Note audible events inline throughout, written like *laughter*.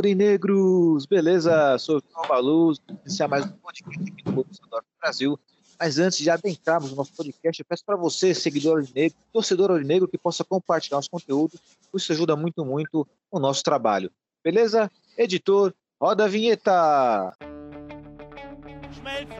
Aurinegros! Beleza? Sou o João Baluz, iniciar mais um podcast aqui do Dortmund Brasil. Mas antes de adentrarmos no nosso podcast, eu peço para você, seguidor aurinegro, torcedor aurinegro, que possa compartilhar nosso conteúdo. Isso ajuda muito, muito o nosso trabalho. Beleza? Editor, roda a vinheta! Schmelzer,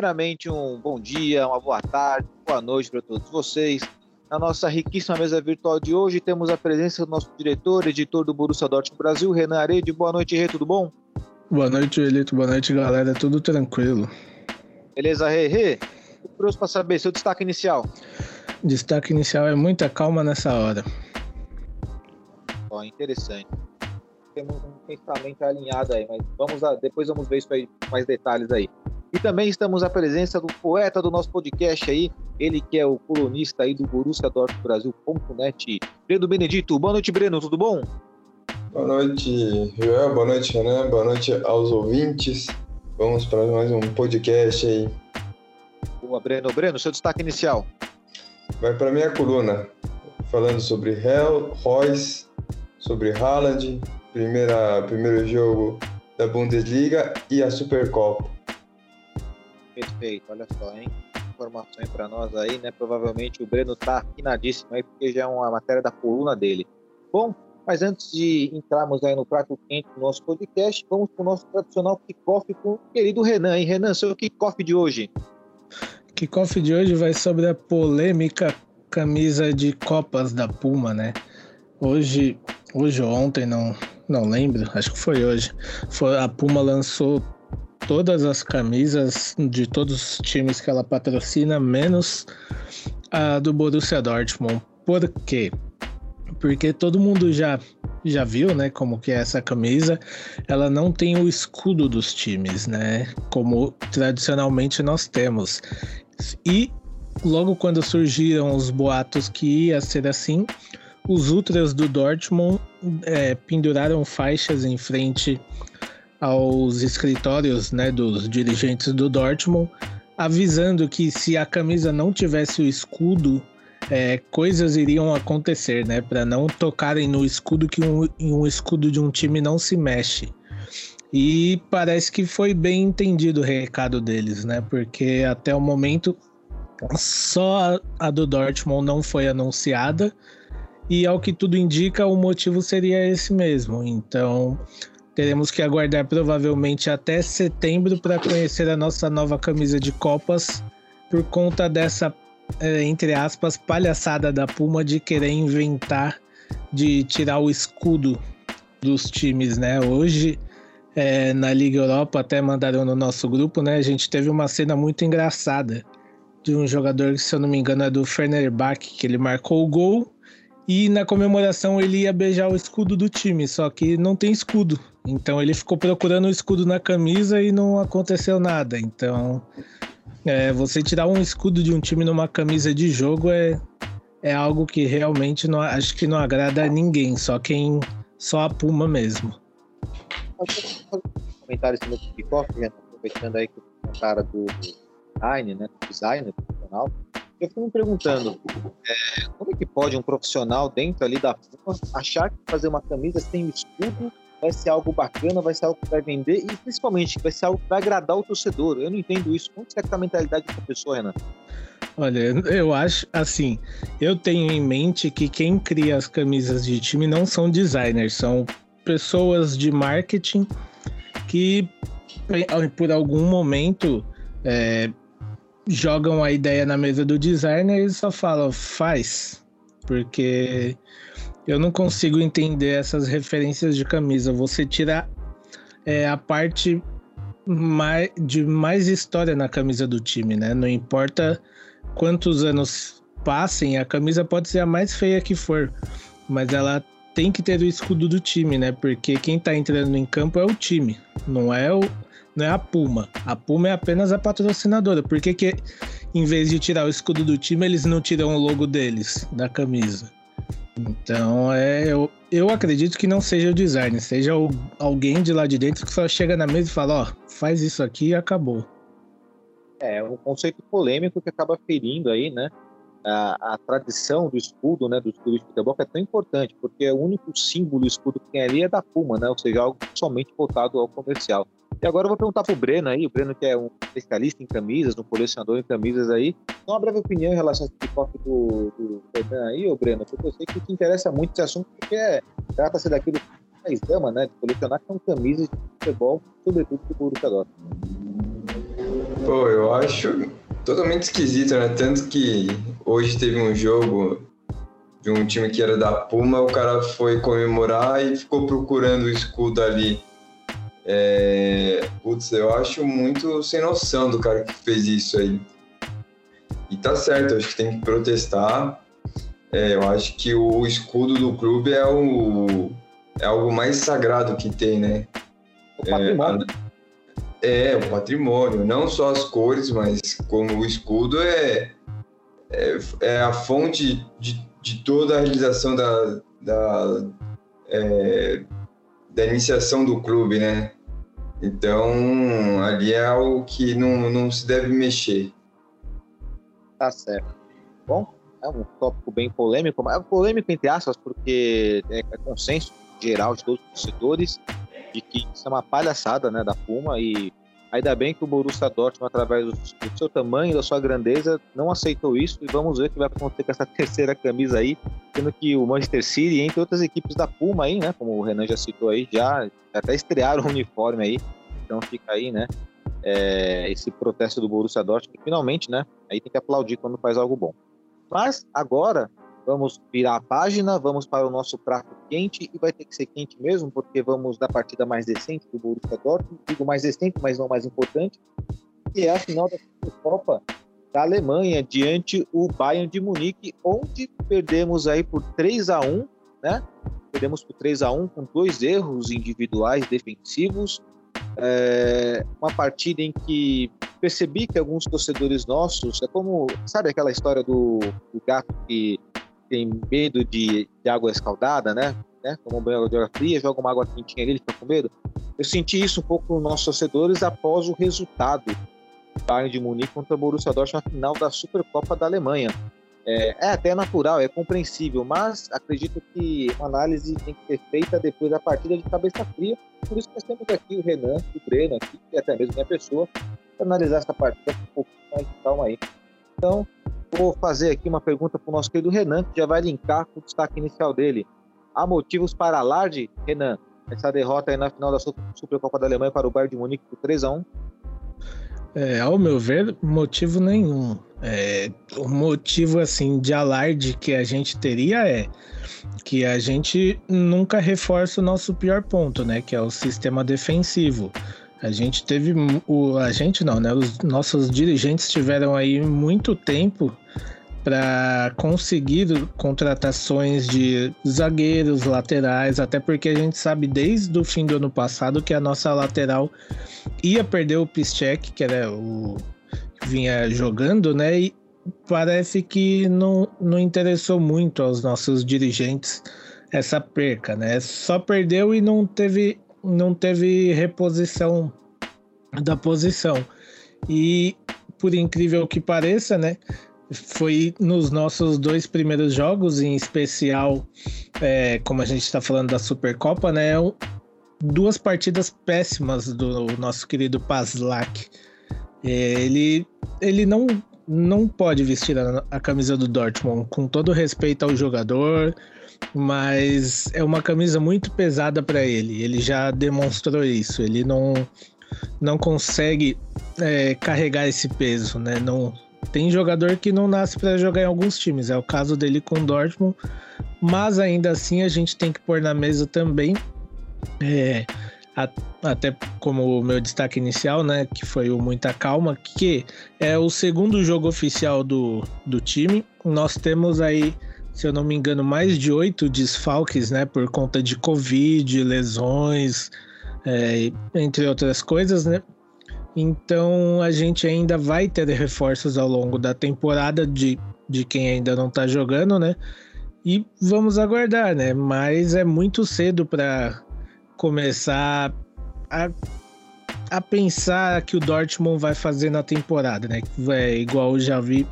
Primeiramente, um bom dia, uma boa tarde, boa noite para todos vocês. Na nossa riquíssima mesa virtual de hoje, temos a presença do nosso diretor, editor do Borussia Dortmund Brasil, Renan Arede. Boa noite, Rê, tudo bom? Boa noite, Elito. Boa noite, galera. Tudo tranquilo. Beleza, Rê? Rê, tô curioso para saber seu destaque inicial. Destaque inicial é muita calma nessa hora. Ó, interessante. Temos um pensamento alinhado aí, mas vamos a, depois vamos ver isso aí mais detalhes aí. E também estamos à presença do poeta do nosso podcast aí, ele que é o colunista aí do Borussia Dortmund Brasil.net, Breno Benedito. Boa noite, Breno, tudo bom? Boa noite, Joel. Boa noite, Renan. Boa noite aos ouvintes. Vamos para mais um podcast aí. Boa, Breno. Breno, seu destaque inicial. Vai para minha coluna, falando sobre Hell, Royce, sobre Haaland, primeira, primeiro jogo da Bundesliga e a Supercopa. Perfeito, olha só, hein? Informações para nós aí, né? Provavelmente o Breno tá afinadíssimo aí, porque já é uma matéria da coluna dele. Bom, mas antes de entrarmos aí no prato quente do nosso podcast, vamos para o nosso tradicional kickoff com o querido Renan, hein? Renan, seu kickoff de hoje. Kickoff de hoje vai sobre a polêmica camisa de Copas da Puma, né? Hoje, hoje ou ontem, não, não lembro, acho que foi hoje. Foi, a Puma lançou todas as camisas de todos os times que ela patrocina, menos a do Borussia Dortmund. Por quê? Porque todo mundo já já viu, né, como que é essa camisa. Ela não tem o escudo dos times, né, como tradicionalmente nós temos. E logo quando surgiram os boatos que ia ser assim, os ultras do Dortmund é, penduraram faixas em frente aos escritórios né, dos dirigentes do Dortmund, avisando que se a camisa não tivesse o escudo, é, coisas iriam acontecer, né? Para não tocarem no escudo, que um, um escudo de um time não se mexe. E parece que foi bem entendido o recado deles, né? Porque até o momento só a do Dortmund não foi anunciada. E ao que tudo indica, o motivo seria esse mesmo. Então, Teremos que aguardar provavelmente até setembro para conhecer a nossa nova camisa de Copas, por conta dessa, é, entre aspas, palhaçada da Puma de querer inventar de tirar o escudo dos times, né? Hoje, é, na Liga Europa, até mandaram no nosso grupo, né? A gente teve uma cena muito engraçada de um jogador que, se eu não me engano, é do Fenerbahçe, que ele marcou o gol e na comemoração ele ia beijar o escudo do time, só que não tem escudo. Então ele ficou procurando o escudo na camisa e não aconteceu nada. Então, é, você tirar um escudo de um time numa camisa de jogo é, é algo que realmente não, acho que não agrada a ninguém, só quem. só a Puma mesmo. Comentário em cima do kickoff, né? aproveitando aí que o cara do design, né? Do designer profissional. Eu fico me perguntando, é, como é que pode um profissional dentro ali da Puma achar que fazer uma camisa sem escudo vai ser algo bacana, vai ser algo que vai vender e principalmente vai ser algo que vai agradar o torcedor. Eu não entendo isso. Como será que tá a mentalidade dessa pessoa, Renan? Olha, eu acho assim, eu tenho em mente que quem cria as camisas de time não são designers, são pessoas de marketing que por algum momento é, jogam a ideia na mesa do designer e só falam, faz. Porque eu não consigo entender essas referências de camisa. Você tira é, a parte mais, de mais história na camisa do time, né? Não importa quantos anos passem, a camisa pode ser a mais feia que for, mas ela tem que ter o escudo do time, né? Porque quem tá entrando em campo é o time, não é o não é a Puma. A Puma é apenas a patrocinadora. Por que, que em vez de tirar o escudo do time, eles não tiram o logo deles da camisa? Então, é, eu, eu acredito que não seja o design, seja o, alguém de lá de dentro que só chega na mesa e fala: Ó, oh, faz isso aqui e acabou. É um conceito polêmico que acaba ferindo aí, né? A, a, tradição do escudo, né, do escudo de futebol, que é tão importante, porque o único símbolo escudo que tem ali é da Puma, né, ou seja, algo somente voltado ao comercial. E agora eu vou perguntar pro Breno aí, o Breno que é um especialista em camisas, um colecionador em camisas aí, uma breve opinião em relação a esse do, do aí, ô Breno, porque eu sei que te interessa muito esse assunto, porque é, trata-se daquilo que mais ama, né, de colecionar, que são camisas de futebol, sobretudo do Borussia Dortmund. Pô, eu acho totalmente esquisito, né, tanto que hoje teve um jogo de um time que era da Puma, o cara foi comemorar e ficou procurando o escudo ali é, putz, eu acho muito sem noção do cara que fez isso aí. E tá certo, acho que tem que protestar. É, eu acho que o escudo do clube é, o, é algo mais sagrado que tem, né? O patrimônio. É, é, o patrimônio. Não só as cores, mas como o escudo é, é, é a fonte de, de toda a realização da, da, é, da iniciação do clube, né? Então, ali é algo que não, não se deve mexer. Tá certo. Bom, é um tópico bem polêmico, mas polêmico entre aspas, porque é, é consenso geral de todos os torcedores de que isso é uma palhaçada né, da Puma e ainda bem que o Borussia Dortmund, através do, do seu tamanho, da sua grandeza, não aceitou isso e vamos ver o que vai acontecer com essa *laughs* terceira camisa aí, sendo que o Manchester City, entre outras equipes da Puma aí, né, como o Renan já citou aí, já até estrearam o *laughs* uniforme aí, então fica aí, né, é, esse protesto do Borussia Dortmund, que finalmente, né, aí tem que aplaudir quando faz algo bom. Mas agora vamos virar a página, vamos para o nosso prato quente e vai ter que ser quente mesmo, porque vamos da partida mais decente do Borussia Dortmund, digo mais decente, mas não mais importante, que é a final da Copa da Alemanha diante o Bayern de Munique, onde perdemos aí por 3 a 1, né? Perdemos por 3 a 1 com dois erros individuais defensivos. É uma partida em que percebi que alguns torcedores nossos, é como, sabe aquela história do, do gato que tem medo de, de água escaldada, né? né? Toma um banho de água fria, joga uma água quentinha ali, ele fica com medo. Eu senti isso um pouco nos nossos torcedores após o resultado do Bayern de Munique contra o Borussia Dortmund na final da Supercopa da Alemanha. É, é, até natural, é compreensível, mas acredito que uma análise tem que ser feita depois da partida de cabeça fria. Por isso que nós temos aqui o Renan, o Breno aqui, e até mesmo minha pessoa, para analisar essa partida com um pouco mais de calma aí. Então, vou fazer aqui uma pergunta para o nosso querido Renan, que já vai linkar com o destaque inicial dele. Há motivos para alarde, Renan, essa derrota aí na final da Supercopa da Alemanha para o Bayern de Munique por 3 a 1 é, ao meu ver, motivo nenhum. É, o motivo assim de alarde que a gente teria é que a gente nunca reforça o nosso pior ponto, né? Que é o sistema defensivo. A gente teve o a gente não, né? Os nossos dirigentes tiveram aí muito tempo para conseguir contratações de zagueiros, laterais, até porque a gente sabe desde o fim do ano passado que a nossa lateral ia perder o Piszczek, que era o que vinha jogando, né? E parece que não, não interessou muito aos nossos dirigentes essa perca, né? Só perdeu e não teve não teve reposição da posição. E por incrível que pareça, né? foi nos nossos dois primeiros jogos, em especial, é, como a gente está falando da Supercopa, né? Duas partidas péssimas do nosso querido Pazlak. É, ele, ele não, não pode vestir a, a camisa do Dortmund, com todo respeito ao jogador, mas é uma camisa muito pesada para ele. Ele já demonstrou isso. Ele não não consegue é, carregar esse peso, né? Não tem jogador que não nasce para jogar em alguns times, é o caso dele com o Dortmund, mas ainda assim a gente tem que pôr na mesa também é, até como o meu destaque inicial, né, que foi o Muita Calma, que é o segundo jogo oficial do, do time. Nós temos aí, se eu não me engano, mais de oito desfalques, né, por conta de Covid, lesões, é, entre outras coisas, né. Então a gente ainda vai ter reforços ao longo da temporada de, de quem ainda não tá jogando, né? E vamos aguardar, né? Mas é muito cedo para começar a, a pensar que o Dortmund vai fazer na temporada, né? É igual eu já vi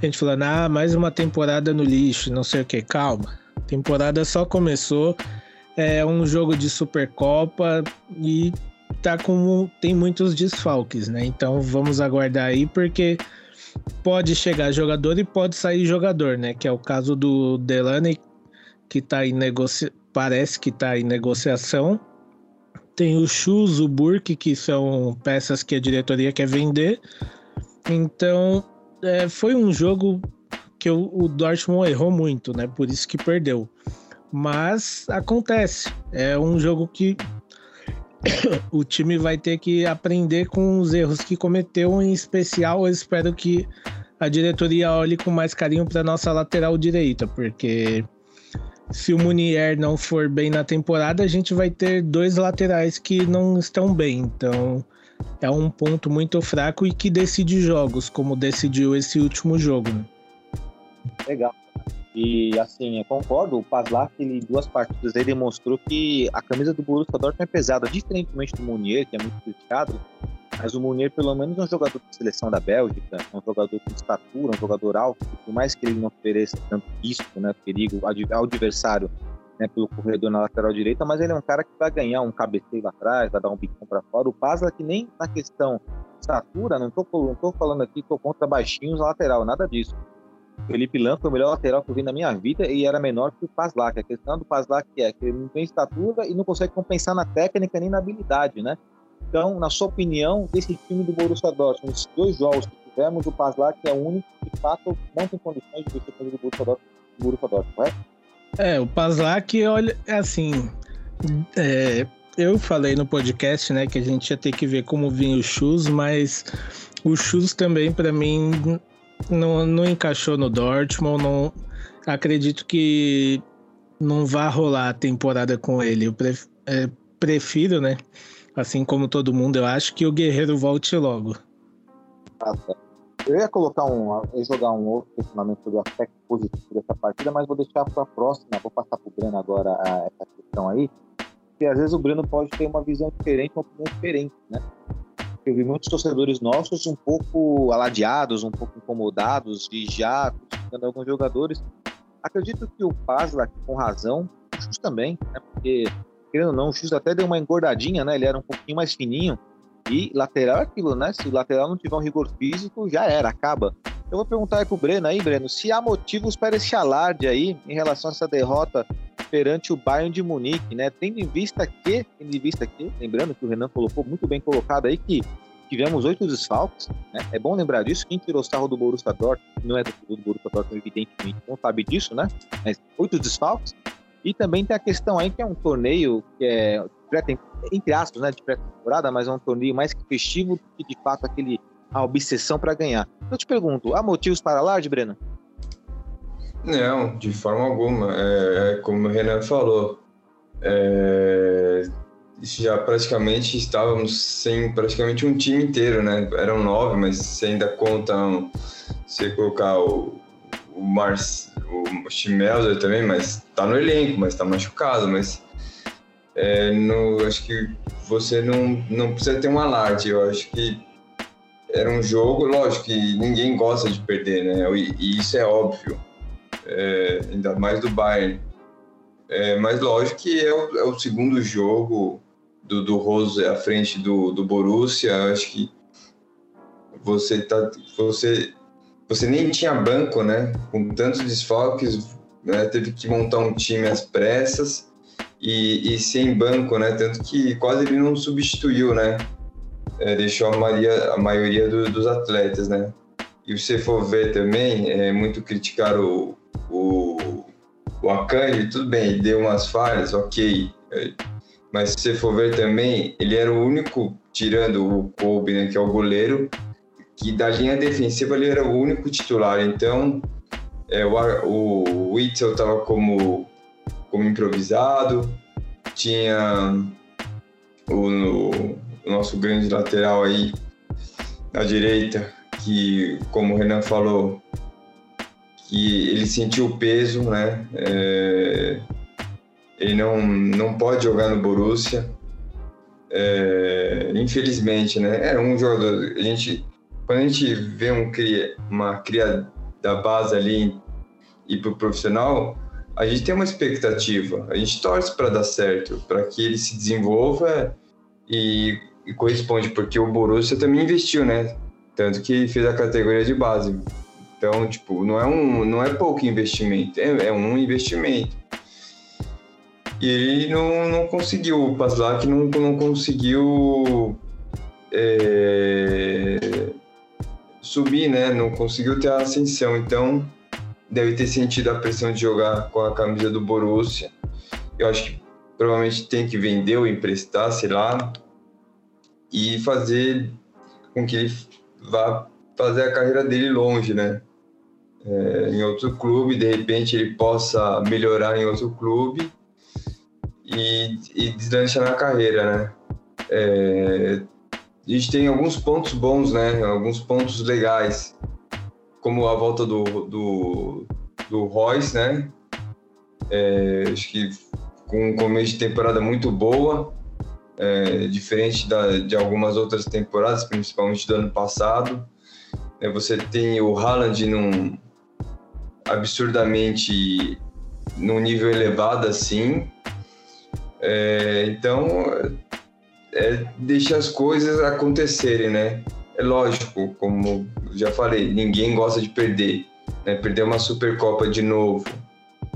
a gente falando, ah, mais uma temporada no lixo, não sei o que. Calma, a temporada só começou, é um jogo de Supercopa e tá com tem muitos desfalques, né? Então vamos aguardar aí porque pode chegar jogador e pode sair jogador, né? Que é o caso do Delaney que tá em negociação parece que está em negociação. Tem o Shoes, o Burke, que são peças que a diretoria quer vender. Então, é, foi um jogo que o, o Dortmund errou muito, né? Por isso que perdeu. Mas acontece. É um jogo que *coughs* o time vai ter que aprender com os erros que cometeu. Em especial, eu espero que a diretoria olhe com mais carinho para nossa lateral direita, porque se o Munier não for bem na temporada, a gente vai ter dois laterais que não estão bem. Então é um ponto muito fraco e que decide jogos, como decidiu esse último jogo. Né? Legal. E assim, eu concordo, o Paslak, ele, duas partidas, ele demonstrou que a camisa do Borussia Dortmund é pesada, diferentemente do Munier, que é muito criticado, mas o Munier, pelo menos, é um jogador de seleção da Bélgica, é um jogador com estatura, um jogador alto, por mais que ele não ofereça tanto risco, né, perigo ao adversário né, pelo corredor na lateral direita, mas ele é um cara que vai ganhar um cabeceio lá atrás, vai dar um bicão para fora. O Pazla, que nem na questão estatura, não tô, não tô falando aqui, tô contra baixinhos lateral, nada disso. Felipe Lan foi o melhor lateral que eu vi na minha vida e era menor que o Paslak. A questão do Paslak é que ele não tem estatura e não consegue compensar na técnica nem na habilidade, né? Então, na sua opinião, desse time do Borussia Dortmund, esses dois jogos que tivemos, o Paslak é o único que, de fato, não tem condições de vestir o Borussia Dortmund, do Borussia Dortmund, correto? É, o Paslak, olha, é assim, é, eu falei no podcast, né, que a gente ia ter que ver como vinha o Chus, mas o Chus também, para mim, não, não encaixou no Dortmund, não acredito que não vá rolar a temporada com ele. Eu pref, é, prefiro, né, Assim como todo mundo, eu acho que o Guerreiro volte logo. Ah, tá. Eu ia colocar um, ia jogar um outro questionamento sobre o aspecto positivo dessa partida, mas vou deixar para a próxima. Vou passar para o Breno agora a, essa questão aí, porque às vezes o Breno pode ter uma visão diferente, uma opinião diferente, né? Eu vi muitos torcedores nossos um pouco aladeados, um pouco incomodados e já criticando alguns jogadores. Acredito que o Pazla, com razão, o também, né? Porque querendo ou não, o X até deu uma engordadinha, né? Ele era um pouquinho mais fininho. E lateral é aquilo, né? Se o lateral não tiver um rigor físico, já era, acaba. Eu vou perguntar aí pro Breno aí, Breno, se há motivos para esse alarde aí em relação a essa derrota perante o Bayern de Munique, né? Tendo em vista que, tendo em vista que, lembrando que o Renan colocou muito bem colocado aí que tivemos oito desfalques, né? É bom lembrar disso, quem tirou o sarro do Borussia Dortmund, não é do, do Borussia Dortmund, evidentemente, não sabe disso, né? Mas oito desfalques, e também tem a questão aí que é um torneio que é, entre aspas, né, de pré-temporada, mas é um torneio mais festivo do que de fato aquele a obsessão para ganhar. Eu te pergunto, há motivos para lá, de Breno? Não, de forma alguma. É, é como o Renan falou, é, já praticamente estávamos sem praticamente um time inteiro, né? Eram nove, mas se ainda contam, se colocar o, o, o Schmelzer também, mas tá no elenco, mas tá machucado, mas é, no, acho que você não, não precisa ter um alarde, eu acho que era um jogo, lógico que ninguém gosta de perder, né? E, e isso é óbvio, é, ainda mais do Bayern. É, mas lógico que é o, é o segundo jogo do, do Rose à frente do, do Borussia, acho que você tá, você você nem tinha banco, né? Com tantos desfalques, né? teve que montar um time às pressas e, e sem banco, né? Tanto que quase ele não substituiu, né? é, deixou a maioria, a maioria do, dos atletas, né? E se for ver também, é muito criticar o, o, o Akanji, tudo bem, deu umas falhas, ok. Mas se você for ver também, ele era o único, tirando o Kobe, né, que é o goleiro, que da linha defensiva ele era o único titular. Então, é, o, o Witzel estava como, como improvisado, tinha o, o, nosso grande lateral aí na direita, que, como o Renan falou, que ele sentiu o peso, né? É, ele não, não pode jogar no Borussia. É, infelizmente, né? É um jogador. A gente, quando a gente vê um cria, uma cria da base ali e para o profissional, a gente tem uma expectativa. A gente torce para dar certo, para que ele se desenvolva e, e corresponde, porque o Borussia também investiu, né? Tanto que fez a categoria de base. Então, tipo, não é, um, não é pouco investimento, é, é um investimento. E ele não, não conseguiu, o Paslak não, não conseguiu é, subir, né? Não conseguiu ter a ascensão. Então, deve ter sentido a pressão de jogar com a camisa do Borussia. Eu acho que provavelmente tem que vender ou emprestar, sei lá, e fazer com que ele vá fazer a carreira dele longe, né? É, em outro clube, de repente ele possa melhorar em outro clube e, e deslanchar na carreira, né? É, a gente tem alguns pontos bons, né? Alguns pontos legais, como a volta do, do, do Royce, né? É, acho que com um começo de temporada muito boa, é, diferente da, de algumas outras temporadas, principalmente do ano passado. É, você tem o Haaland num absurdamente num nível elevado assim. É, então, é deixar as coisas acontecerem, né? É lógico, como já falei, ninguém gosta de perder. Né? Perder uma Supercopa de novo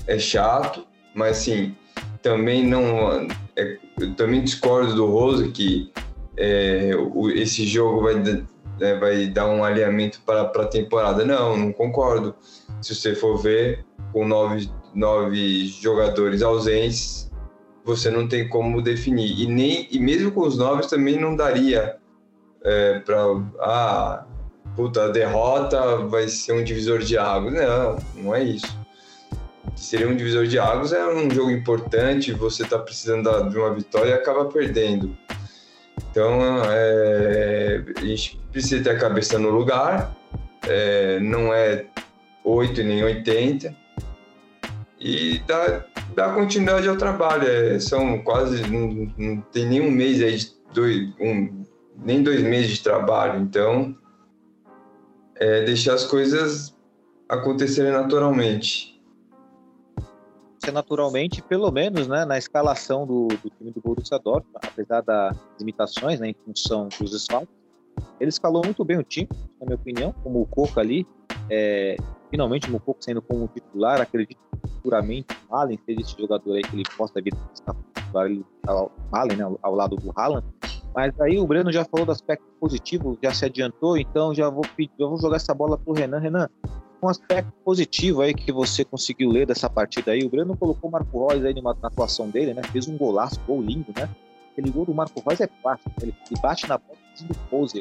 é chato, mas assim, também não. É, eu também discordo do Rose que é, o, esse jogo vai, é, vai dar um alinhamento para a temporada. Não, não concordo. Se você for ver, com nove, nove jogadores ausentes, você não tem como definir. E, nem, e mesmo com os nove também não daria é, para. Ah, puta, a derrota vai ser um divisor de águas. Não, não é isso seria um divisor de águas, é um jogo importante, você está precisando de uma vitória e acaba perdendo. Então, é, a gente precisa ter a cabeça no lugar, é, não é 8 nem 80, e dar, dar continuidade ao trabalho. É, são quase, não, não, tem nem um mês aí, de dois, um, nem dois meses de trabalho, então, é, deixar as coisas acontecerem naturalmente. Naturalmente, pelo menos né, na escalação do, do time do Borussia Dortmund, apesar das limitações né, em função dos desfalques, ele escalou muito bem o time, na minha opinião, como o Coca ali, é, finalmente o Mococo sendo como titular, acredito puramente o Allen seja esse jogador aí que ele possa vir titular ao ao, ao lado do Haaland, mas aí o Breno já falou do aspecto positivo, já se adiantou, então já vou, já vou jogar essa bola pro Renan. Renan, um aspecto positivo aí que você conseguiu ler dessa partida aí. O Breno colocou o Marco Reus aí na atuação dele, né? Fez um golaço, gol lindo, né? Aquele gol do Marco Reus é plástico, ele, ele bate na bola fazendo pose,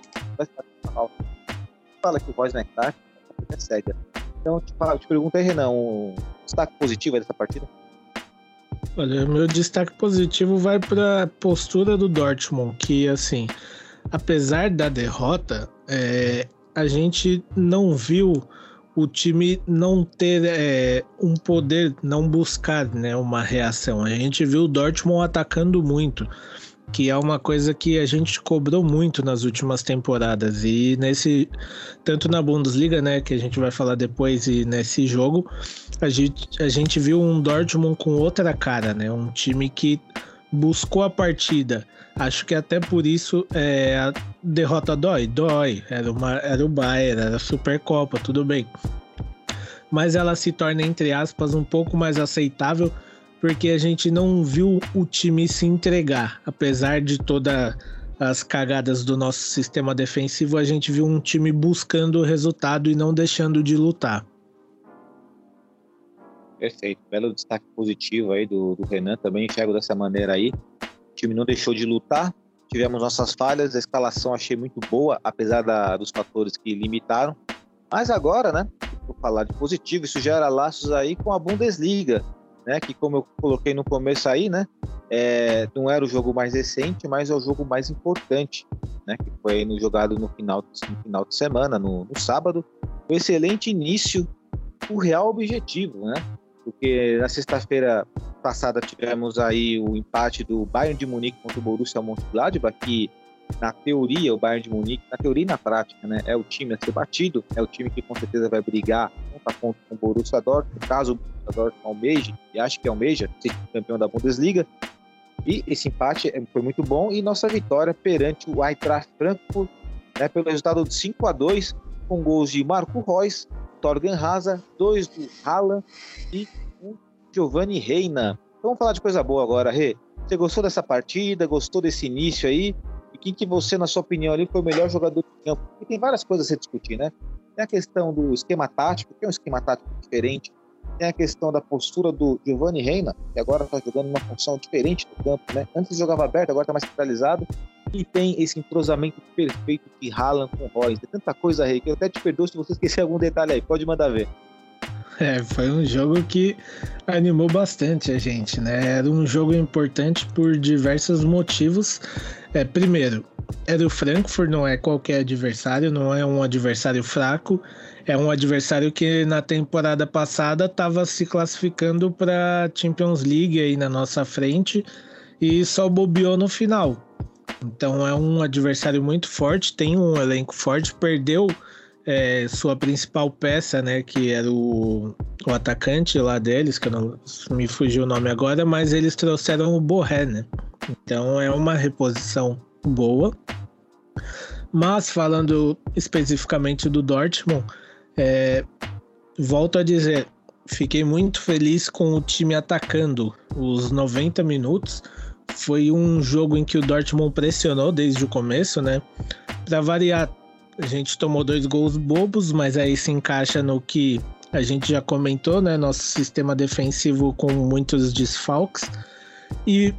fala que o Reus não é tático, é cega. Então, te, falo, te pergunto aí, Renan, um destaque positivo aí dessa partida? Olha, meu destaque positivo vai para a postura do Dortmund, que assim, apesar da derrota, é, a gente não viu o time não ter é, um poder, não buscar né, uma reação. A gente viu o Dortmund atacando muito, que é uma coisa que a gente cobrou muito nas últimas temporadas. E nesse, tanto na Bundesliga, né, que a gente vai falar depois, e nesse jogo, a gente, a gente viu um Dortmund com outra cara, né? Um time que buscou a partida. Acho que até por isso é, a derrota dói, dói. Era, uma, era o Bayern, era a Supercopa, tudo bem. Mas ela se torna, entre aspas, um pouco mais aceitável porque a gente não viu o time se entregar, apesar de toda as cagadas do nosso sistema defensivo, a gente viu um time buscando o resultado e não deixando de lutar. Perfeito, belo destaque positivo aí do, do Renan, também enxergo dessa maneira aí. O time não deixou de lutar, tivemos nossas falhas, a escalação achei muito boa, apesar da, dos fatores que limitaram. Mas agora, né, vou falar de positivo, isso gera laços aí com a Bundesliga, né, que como eu coloquei no começo aí, né, é, não era o jogo mais recente, mas é o jogo mais importante, né, que foi no jogado no final, no final de semana, no, no sábado. Um excelente início, o real objetivo, né? Porque na sexta-feira passada tivemos aí o empate do Bayern de Munique contra o Borussia Mönchengladbach, que na teoria o Bayern de Munique, na teoria e na prática, né, é o time a ser batido, é o time que com certeza vai brigar ponto a ponto com o Borussia Dortmund, caso o Borussia Dortmund almeje, e acho que almeja ser campeão da Bundesliga, e esse empate é, foi muito bom e nossa vitória perante o Eintracht Frankfurt, né, pelo resultado de 5 a 2 com gols de Marco Reus, Torgan Hazard, dois do Haaland e um Giovanni Reina. Vamos falar de coisa boa agora, Rê. Você gostou dessa partida? Gostou desse início aí? E quem que você, na sua opinião, ali foi o melhor jogador de campo? Porque tem várias coisas a se discutir, né? Tem a questão do esquema tático, que é um esquema tático diferente tem a questão da postura do Giovanni Reina, que agora está jogando uma função diferente no campo, né? Antes jogava aberto, agora está mais centralizado. E tem esse entrosamento perfeito de Haaland com Royce. Tem tanta coisa aí que eu até te perdoo se você esquecer *laughs* algum detalhe aí. Pode mandar ver. *laughs* É, foi um jogo que animou bastante a gente, né? Era um jogo importante por diversos motivos. É, primeiro, era o Frankfurt, não é qualquer adversário, não é um adversário fraco é um adversário que na temporada passada estava se classificando para Champions League aí na nossa frente e só bobeou no final. Então é um adversário muito forte, tem um elenco forte, perdeu é, sua principal peça, né, que era o, o atacante lá deles, que não me fugiu o nome agora, mas eles trouxeram o Borré, né? Então é uma reposição boa. Mas falando especificamente do Dortmund, é, volto a dizer, fiquei muito feliz com o time atacando os 90 minutos. Foi um jogo em que o Dortmund pressionou desde o começo, né? Para variar, a gente tomou dois gols bobos, mas aí se encaixa no que a gente já comentou, né? Nosso sistema defensivo com muitos desfalques. E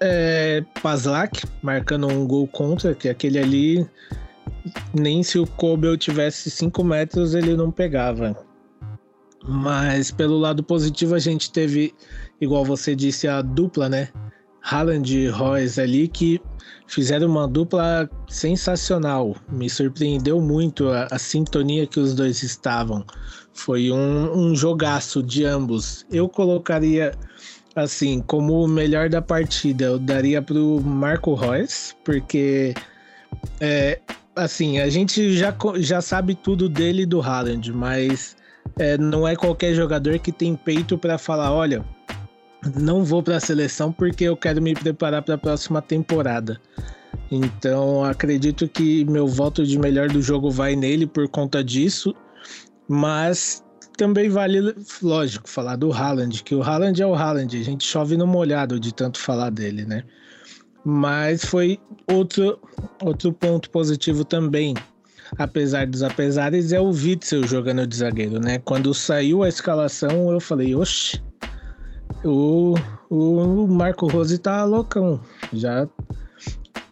é, Pazlak marcando um gol contra, que aquele ali nem se o Kobel tivesse 5 metros ele não pegava. Mas pelo lado positivo a gente teve, igual você disse, a dupla, né? Haaland e Royce ali que fizeram uma dupla sensacional. Me surpreendeu muito a, a sintonia que os dois estavam. Foi um, um jogaço de ambos. Eu colocaria assim, como o melhor da partida, eu daria pro Marco Reus, porque é, assim, a gente já, já sabe tudo dele e do Haaland, mas é, não é qualquer jogador que tem peito para falar, olha, não vou para a seleção porque eu quero me preparar para a próxima temporada. Então, acredito que meu voto de melhor do jogo vai nele por conta disso, mas também vale, lógico, falar do Haaland, que o Haaland é o Haaland, a gente chove no molhado de tanto falar dele, né? Mas foi outro, outro ponto positivo também, apesar dos apesares, é o Witzel jogando de zagueiro, né? Quando saiu a escalação, eu falei, oxe, o, o Marco Rose tá loucão. Já. O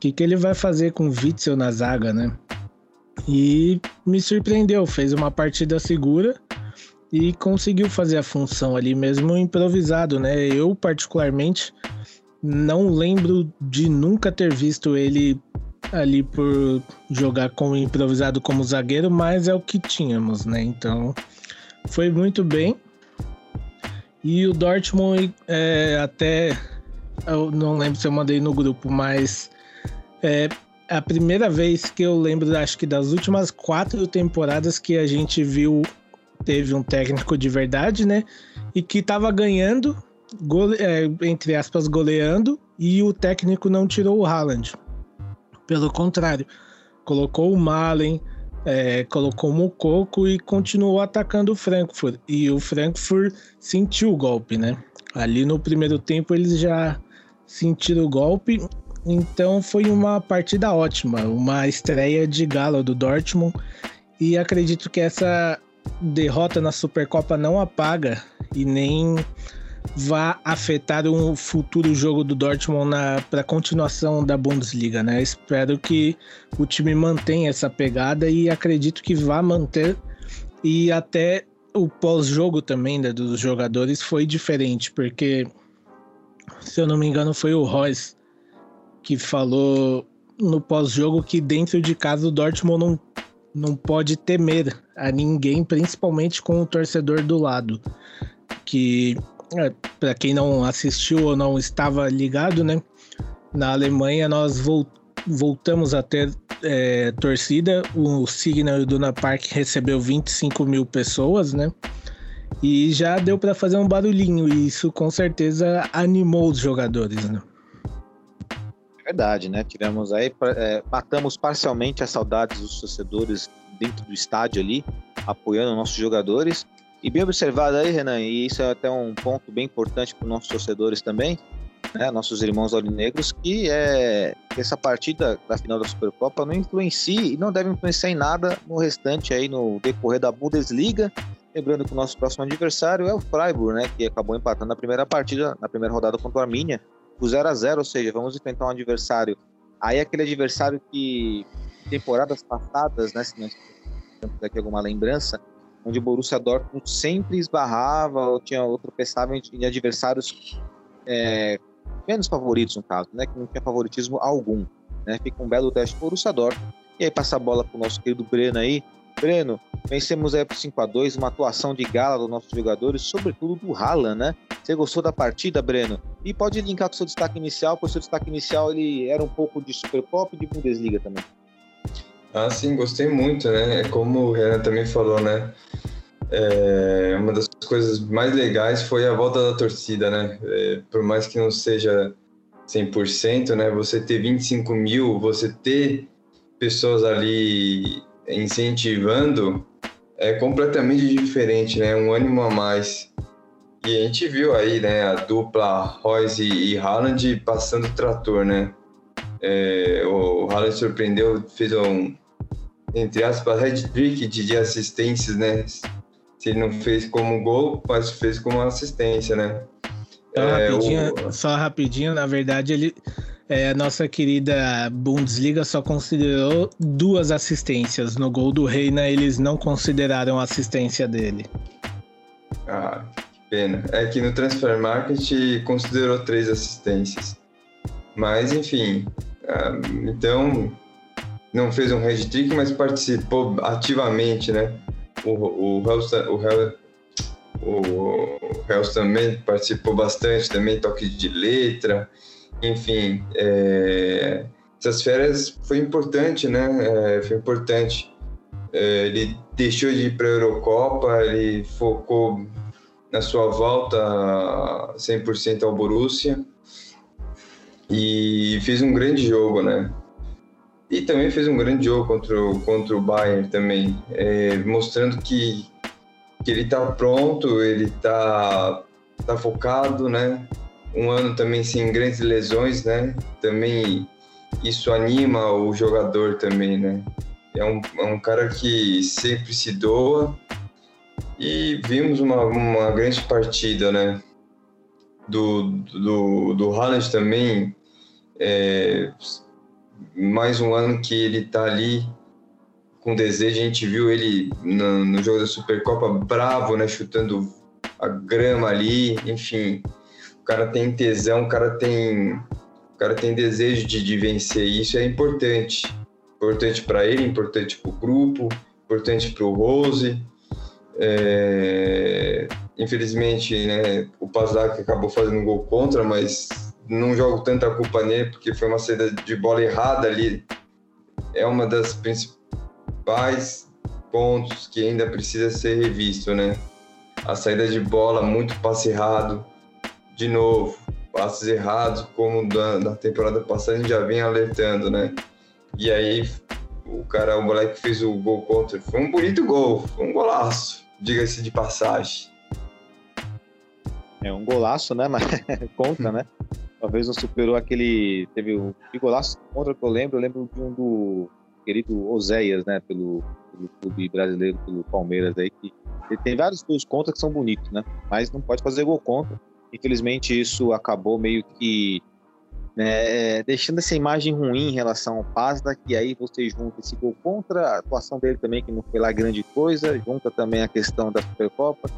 que, que ele vai fazer com o Witzel na zaga, né? E me surpreendeu, fez uma partida segura e conseguiu fazer a função ali mesmo improvisado, né? Eu, particularmente, não lembro de nunca ter visto ele ali por jogar como improvisado como zagueiro, mas é o que tínhamos, né? Então foi muito bem. E o Dortmund é, até eu não lembro se eu mandei no grupo, mas é a primeira vez que eu lembro, acho que das últimas quatro temporadas que a gente viu teve um técnico de verdade, né? E que tava ganhando gole, é, entre aspas, goleando e o técnico não tirou o Haaland. Pelo contrário, colocou o Malen, é, colocou Mococo e continuou atacando o Frankfurt. E o Frankfurt sentiu o golpe, né? Ali no primeiro tempo eles já sentiram o golpe Então foi uma partida ótima, uma estreia de gala do Dortmund e acredito que essa derrota na Supercopa não apaga e nem vá afetar um futuro jogo do Dortmund para a continuação da Bundesliga, né? Espero que o time mantenha essa pegada e acredito que vá manter e até o pós-jogo também né, dos jogadores foi diferente, porque se eu não me engano foi o Royce que falou no pós-jogo que dentro de casa o Dortmund não, não pode temer a ninguém, principalmente com o torcedor do lado. Que, é, para quem não assistiu ou não estava ligado, né? Na Alemanha nós voltamos a ter é, torcida. O Signal Iduna Park recebeu 25 mil pessoas, né? E já deu para fazer um barulhinho, e isso com certeza animou os jogadores, né? verdade, né? Tivemos aí, é, matamos parcialmente as saudades dos torcedores dentro do estádio ali, apoiando nossos jogadores. E bem observado aí, Renan, e isso é até um ponto bem importante para os nossos torcedores também, né, nossos irmãos aurinegros, que é essa partida da final da Supercopa não influencia e não deve influenciar em nada no restante aí no decorrer da Bundesliga. Lembrando que o nosso próximo adversário é o Freiburg, né, que acabou empatando na primeira partida, na primeira rodada contra o Arminia, o 0 a 0 ou seja, vamos enfrentar um adversário. Aí aquele adversário que temporadas passadas, né, se nós temos aqui alguma lembrança, onde o Borussia Dortmund sempre esbarrava ou tinha ou tropeçava em adversários é, menos favoritos no caso, né, que não tinha favoritismo algum, né? Fica um belo teste para o Borussia Dortmund. E aí passa a bola para o nosso querido Breno aí. Breno, vencemos aí por 5 a 2 uma atuação de gala dos nossos jogadores, sobretudo do Haaland, né? Você gostou da partida, Breno? E pode linkar com o seu destaque inicial, porque o seu destaque inicial ele era um pouco de Supercopa e de Bundesliga também. Ah, sim, gostei muito, né? É como o Renan também falou, né? É, uma das coisas mais legais foi a volta da torcida, né? É, por mais que não seja 100%, né? Você ter 25 mil, você ter pessoas ali incentivando é completamente diferente, né? Um ânimo a mais. E a gente viu aí, né, a dupla Royce e Haaland passando o trator, né? É, o Haaland surpreendeu, fez um, entre aspas, head-trick de, de assistências, né? Se ele não fez como gol, mas fez como assistência, né? Só, é, rapidinho, o... só rapidinho, na verdade, ele, é, a nossa querida Bundesliga só considerou duas assistências. No gol do Reina, eles não consideraram a assistência dele. Ah, Pena. É que no Transfer Market considerou três assistências. Mas, enfim. Uh, então, não fez um head trick, mas participou ativamente, né? O, o, o, o, o também participou bastante, também toque de letra, enfim. É, essas férias foi importante, né? É, foi importante. É, ele deixou de ir para a Eurocopa, ele focou na sua volta 100% ao Borussia e fez um grande jogo, né? E também fez um grande jogo contra o, contra o Bayern também, é, mostrando que, que ele está pronto, ele está tá focado, né? Um ano também sem grandes lesões, né? Também isso anima o jogador também, né? É um, é um cara que sempre se doa e vimos uma, uma grande partida, né? Do, do, do Haaland também. É, mais um ano que ele tá ali com desejo. A gente viu ele no, no jogo da Supercopa bravo, né? Chutando a grama ali. Enfim, o cara tem tesão, o cara tem, o cara tem desejo de, de vencer. E isso é importante. Importante para ele, importante para o grupo, importante para o Rose é, infelizmente, né, o Pazak acabou fazendo um gol contra, mas não jogo tanta culpa nele, porque foi uma saída de bola errada ali. É uma das principais pontos que ainda precisa ser revisto, né? A saída de bola, muito passe errado, de novo, passes errados, como da, da temporada passada a gente já vem alertando, né? E aí o cara, o moleque fez o gol contra, foi um bonito gol, foi um golaço diga-se de passagem. É um golaço, né? Mas *laughs* conta, né? Talvez não superou aquele. Teve o um golaço contra que eu lembro. Eu lembro de um do querido Oséias, né? Pelo, pelo clube brasileiro, pelo Palmeiras aí, que ele tem vários gols contra que são bonitos, né? Mas não pode fazer gol contra. Infelizmente, isso acabou meio que né, deixando essa imagem ruim em relação ao Pazda, que aí você junta esse gol contra, a atuação dele também, que não foi lá grande coisa, junta também a questão da Supercopa.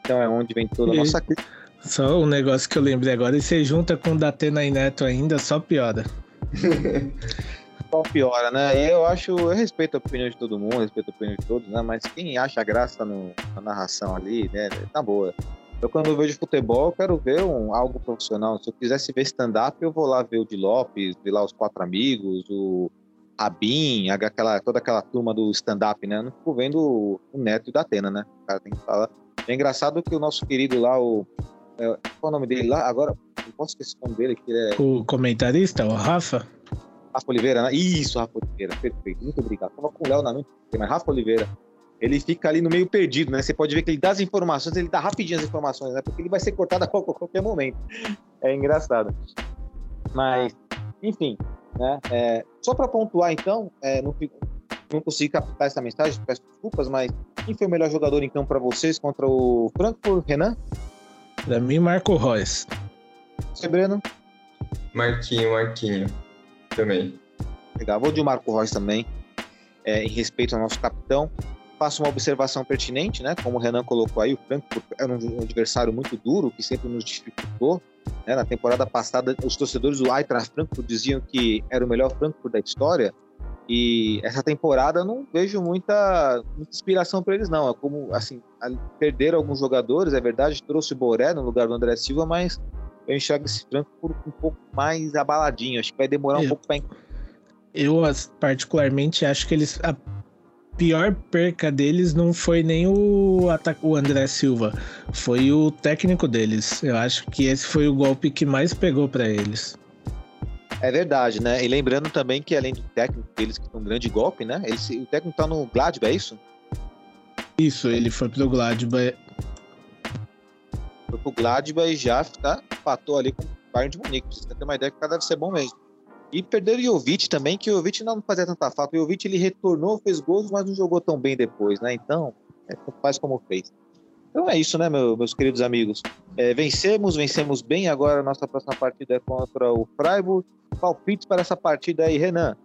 Então é onde vem toda a nossa crítica. Só um negócio que eu lembrei agora, e você junta com o Datena e Neto ainda, só piora. *laughs* só piora, né? Eu acho, eu respeito a opinião de todo mundo, respeito a opinião de todos, né? Mas quem acha graça no, na narração ali, né? Tá boa. Eu, quando eu vejo futebol, eu quero ver um, algo profissional. Se eu quisesse ver stand-up, eu vou lá ver o de Lopes, ver lá os quatro amigos, o Rabin, aquela, toda aquela turma do stand-up, né? Eu não fico vendo o, Neto e o né? O cara tem que falar. É engraçado que o nosso querido lá, o qual é o nome dele lá? Agora, não posso esquecer o nome dele. Que é... O comentarista, o Rafa? Rafa Oliveira, né? Isso, Rafa Oliveira, perfeito. Muito obrigado. Tava com o Léo na mente, mas Rafa Oliveira. Ele fica ali no meio perdido, né? Você pode ver que ele dá as informações, ele dá rapidinho as informações, né? Porque ele vai ser cortado a qualquer momento. É engraçado. Mas, enfim, né? É, só para pontuar, então, é, não, não consegui captar essa mensagem, peço desculpas, mas quem foi o melhor jogador campo para vocês contra o Frankfurt, Renan? Pra mim, Marco Reus. Você, Breno? Marquinho, Marquinho. Também. Legal, vou de Marco Reus também, é, em respeito ao nosso capitão. Faço uma observação pertinente, né? Como o Renan colocou aí, o Frankfurt era um adversário muito duro, que sempre nos dificultou. Né? Na temporada passada, os torcedores do Eintracht Frankfurt diziam que era o melhor Frankfurt da história. E essa temporada eu não vejo muita, muita inspiração para eles, não. É como, assim, perderam alguns jogadores, é verdade, trouxe o Boré no lugar do André Silva, mas eu enxergo esse Frankfurt um pouco mais abaladinho. Acho que vai demorar um eu, pouco para. Eu, particularmente, acho que eles. A pior perca deles não foi nem o, o André Silva, foi o técnico deles. Eu acho que esse foi o golpe que mais pegou para eles. É verdade, né? E lembrando também que além do técnico deles, que foi um grande golpe, né? Ele, o técnico tá no Gladbach, é isso? Isso, ele foi pro Gladbach. Foi pro Gladbach e já tá, empatou ali com o Bayern de Munique. Pra vocês terem uma ideia que o cara deve ser bom mesmo. E perderam o Jovic também, que o Jovic não fazia tanta falta. O Jovic ele retornou, fez gols, mas não jogou tão bem depois, né? Então, é, faz como fez. Então é isso, né, meu, meus queridos amigos? É, vencemos, vencemos bem. Agora a nossa próxima partida é contra o Freiburg. Palpites para essa partida aí, Renan.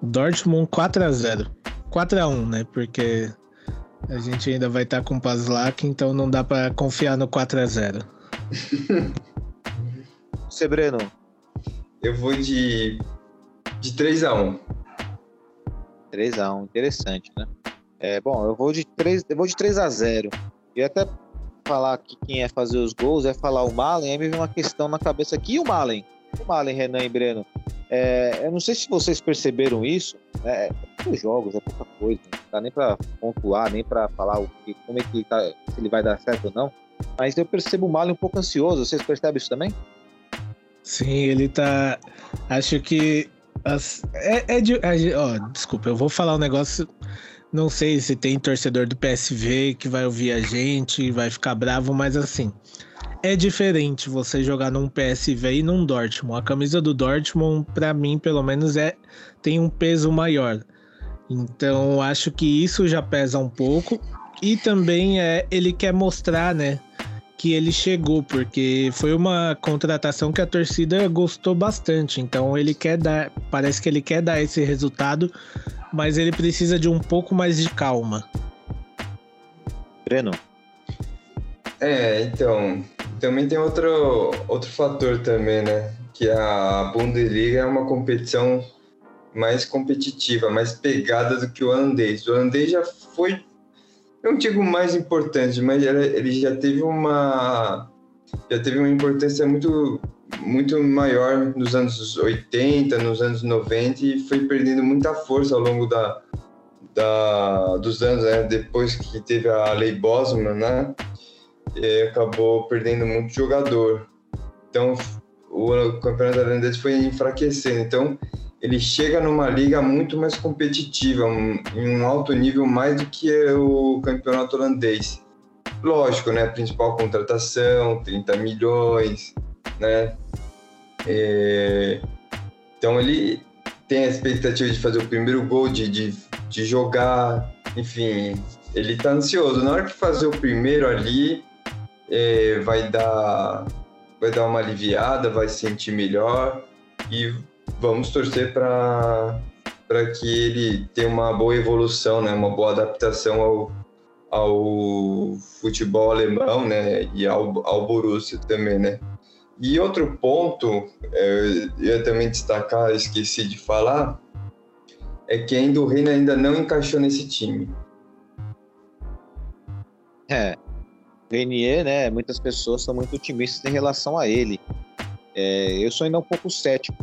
Dortmund 4x0. 4x1, né? Porque a gente ainda vai estar tá com o Paslak, então não dá para confiar no 4x0. *laughs* Você, Breno? Eu vou de, de 3x1. 3x1, interessante, né? É, bom, eu vou de 3, eu vou de 3 a 0. E até falar que quem é fazer os gols é falar o Malen, aí me vem uma questão na cabeça aqui, e o Malen? O Malen, Renan e Breno. É, eu não sei se vocês perceberam isso, né? Os jogos é pouca coisa, não dá nem para pontuar, nem para falar o que, como é que ele tá, se ele vai dar certo ou não. Mas eu percebo o Malen um pouco ansioso. Vocês percebem isso também? Sim, ele tá. Acho que. As... É, é de. É, desculpa, eu vou falar um negócio não sei se tem torcedor do PSV que vai ouvir a gente, vai ficar bravo, mas assim, é diferente você jogar num PSV e num Dortmund. A camisa do Dortmund, para mim, pelo menos, é tem um peso maior. Então, acho que isso já pesa um pouco. E também é ele quer mostrar, né, que ele chegou, porque foi uma contratação que a torcida gostou bastante. Então, ele quer dar, parece que ele quer dar esse resultado mas ele precisa de um pouco mais de calma. Breno. É, então, também tem outro, outro fator também, né? Que a Bundesliga é uma competição mais competitiva, mais pegada do que o holandês. O holandês já foi, não digo mais importante, mas ele já teve uma já teve uma importância muito muito maior nos anos 80, nos anos 90 e foi perdendo muita força ao longo da, da dos anos, né? Depois que teve a lei Bosman, né? E acabou perdendo muito jogador. Então o campeonato holandês foi enfraquecendo. Então ele chega numa liga muito mais competitiva, um, em um alto nível mais do que o campeonato holandês. Lógico, né? Principal contratação, 30 milhões, né? É, então ele tem a expectativa de fazer o primeiro gol, de, de, de jogar, enfim, ele tá ansioso. Na hora que fazer o primeiro ali, é, vai dar vai dar uma aliviada, vai se sentir melhor e vamos torcer para para que ele tenha uma boa evolução, né, uma boa adaptação ao, ao futebol alemão, né, e ao, ao Borussia também, né. E outro ponto, é, eu ia também destacar, esqueci de falar, é que ainda o Reina ainda não encaixou nesse time. É, Renier, né? Muitas pessoas são muito otimistas em relação a ele. É, eu sou ainda um pouco cético,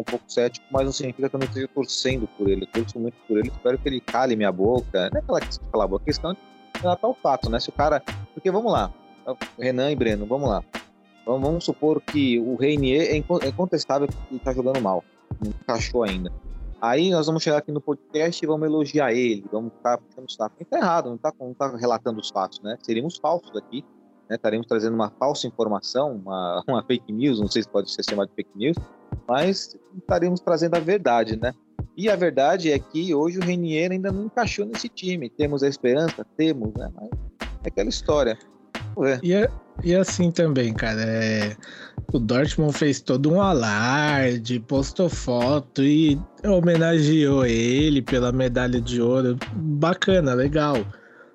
um pouco cético, mas não significa que eu não esteja torcendo por ele. Eu torço muito por ele, espero que ele cale minha boca. Não é aquela questão de calar a boca, a questão é relatar o fato, né? Se o cara. Porque vamos lá, Renan e Breno, vamos lá. Vamos supor que o Reinier é, é incontestável que ele tá jogando mal. Não encaixou ainda. Aí nós vamos chegar aqui no podcast e vamos elogiar ele, vamos ficar puxando o saco. Não tá errado, não tá, não tá relatando os fatos, né? Seríamos falsos aqui, né? Estaremos trazendo uma falsa informação, uma, *laughs* uma fake news, não sei se pode ser chamado de fake news, mas estaremos trazendo a verdade, né? E a verdade é que hoje o Renier ainda não encaixou nesse time. Temos a esperança? Temos, né? Mas é aquela história. E, é, e assim também, cara, é, o Dortmund fez todo um alarde, postou foto e homenageou ele pela medalha de ouro. Bacana, legal.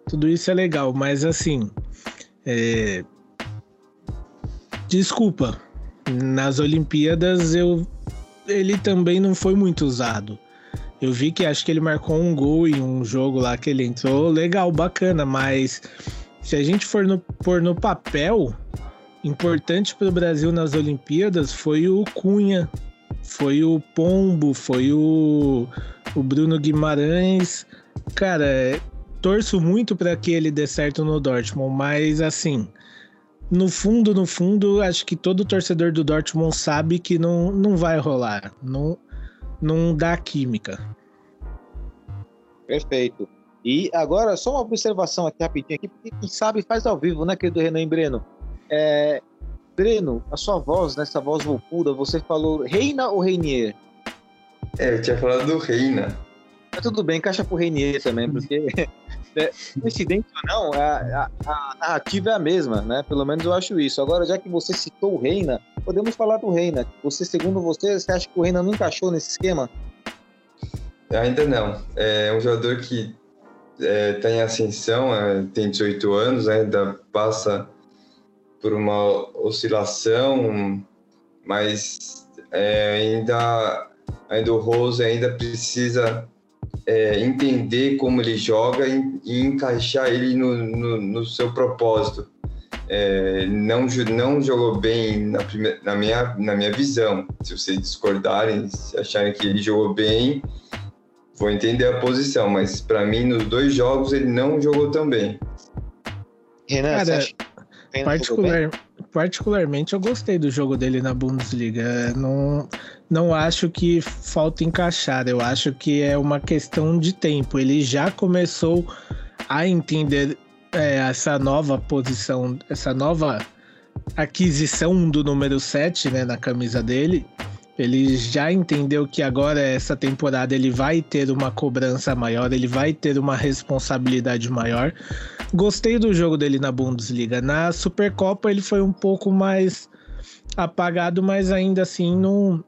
Tudo isso é legal, mas assim, é... desculpa, nas Olimpíadas eu ele também não foi muito usado. Eu vi que acho que ele marcou um gol em um jogo lá que ele entrou, legal, bacana, mas se a gente for no, pôr no papel, importante para o Brasil nas Olimpíadas foi o Cunha, foi o Pombo, foi o, o Bruno Guimarães. Cara, torço muito para que ele dê certo no Dortmund, mas assim, no fundo, no fundo, acho que todo torcedor do Dortmund sabe que não, não vai rolar, não, não dá química. Perfeito. E agora, só uma observação aqui rapidinho, aqui, porque quem sabe faz ao vivo, né, querido Renan e Breno? É, Breno, a sua voz, nessa né, voz loucura, você falou Reina ou Reinier? É, eu tinha falado do Reina. Mas tudo bem, encaixa pro Reinier também, porque é, coincidente ou não, a, a, a, narrativa é a mesma, né? Pelo menos eu acho isso. Agora, já que você citou o Reina, podemos falar do Reina. Você, segundo você, você acha que o Reina não encaixou nesse esquema? Ainda não. É um jogador que é, tá em ascensão, é, tem 18 anos, ainda passa por uma oscilação, mas é, ainda, ainda o Rose ainda precisa é, entender como ele joga e, e encaixar ele no, no, no seu propósito. É, não, não jogou bem na, primeira, na, minha, na minha visão. Se vocês discordarem, se acharem que ele jogou bem, vou entender a posição, mas para mim nos dois jogos ele não jogou tão bem. Renan, Cara, particular, particularmente eu gostei do jogo dele na Bundesliga. Não, não acho que falta encaixar, eu acho que é uma questão de tempo. Ele já começou a entender é, essa nova posição, essa nova aquisição do número 7 né, na camisa dele. Ele já entendeu que agora, essa temporada, ele vai ter uma cobrança maior, ele vai ter uma responsabilidade maior. Gostei do jogo dele na Bundesliga. Na Supercopa, ele foi um pouco mais apagado, mas ainda assim não,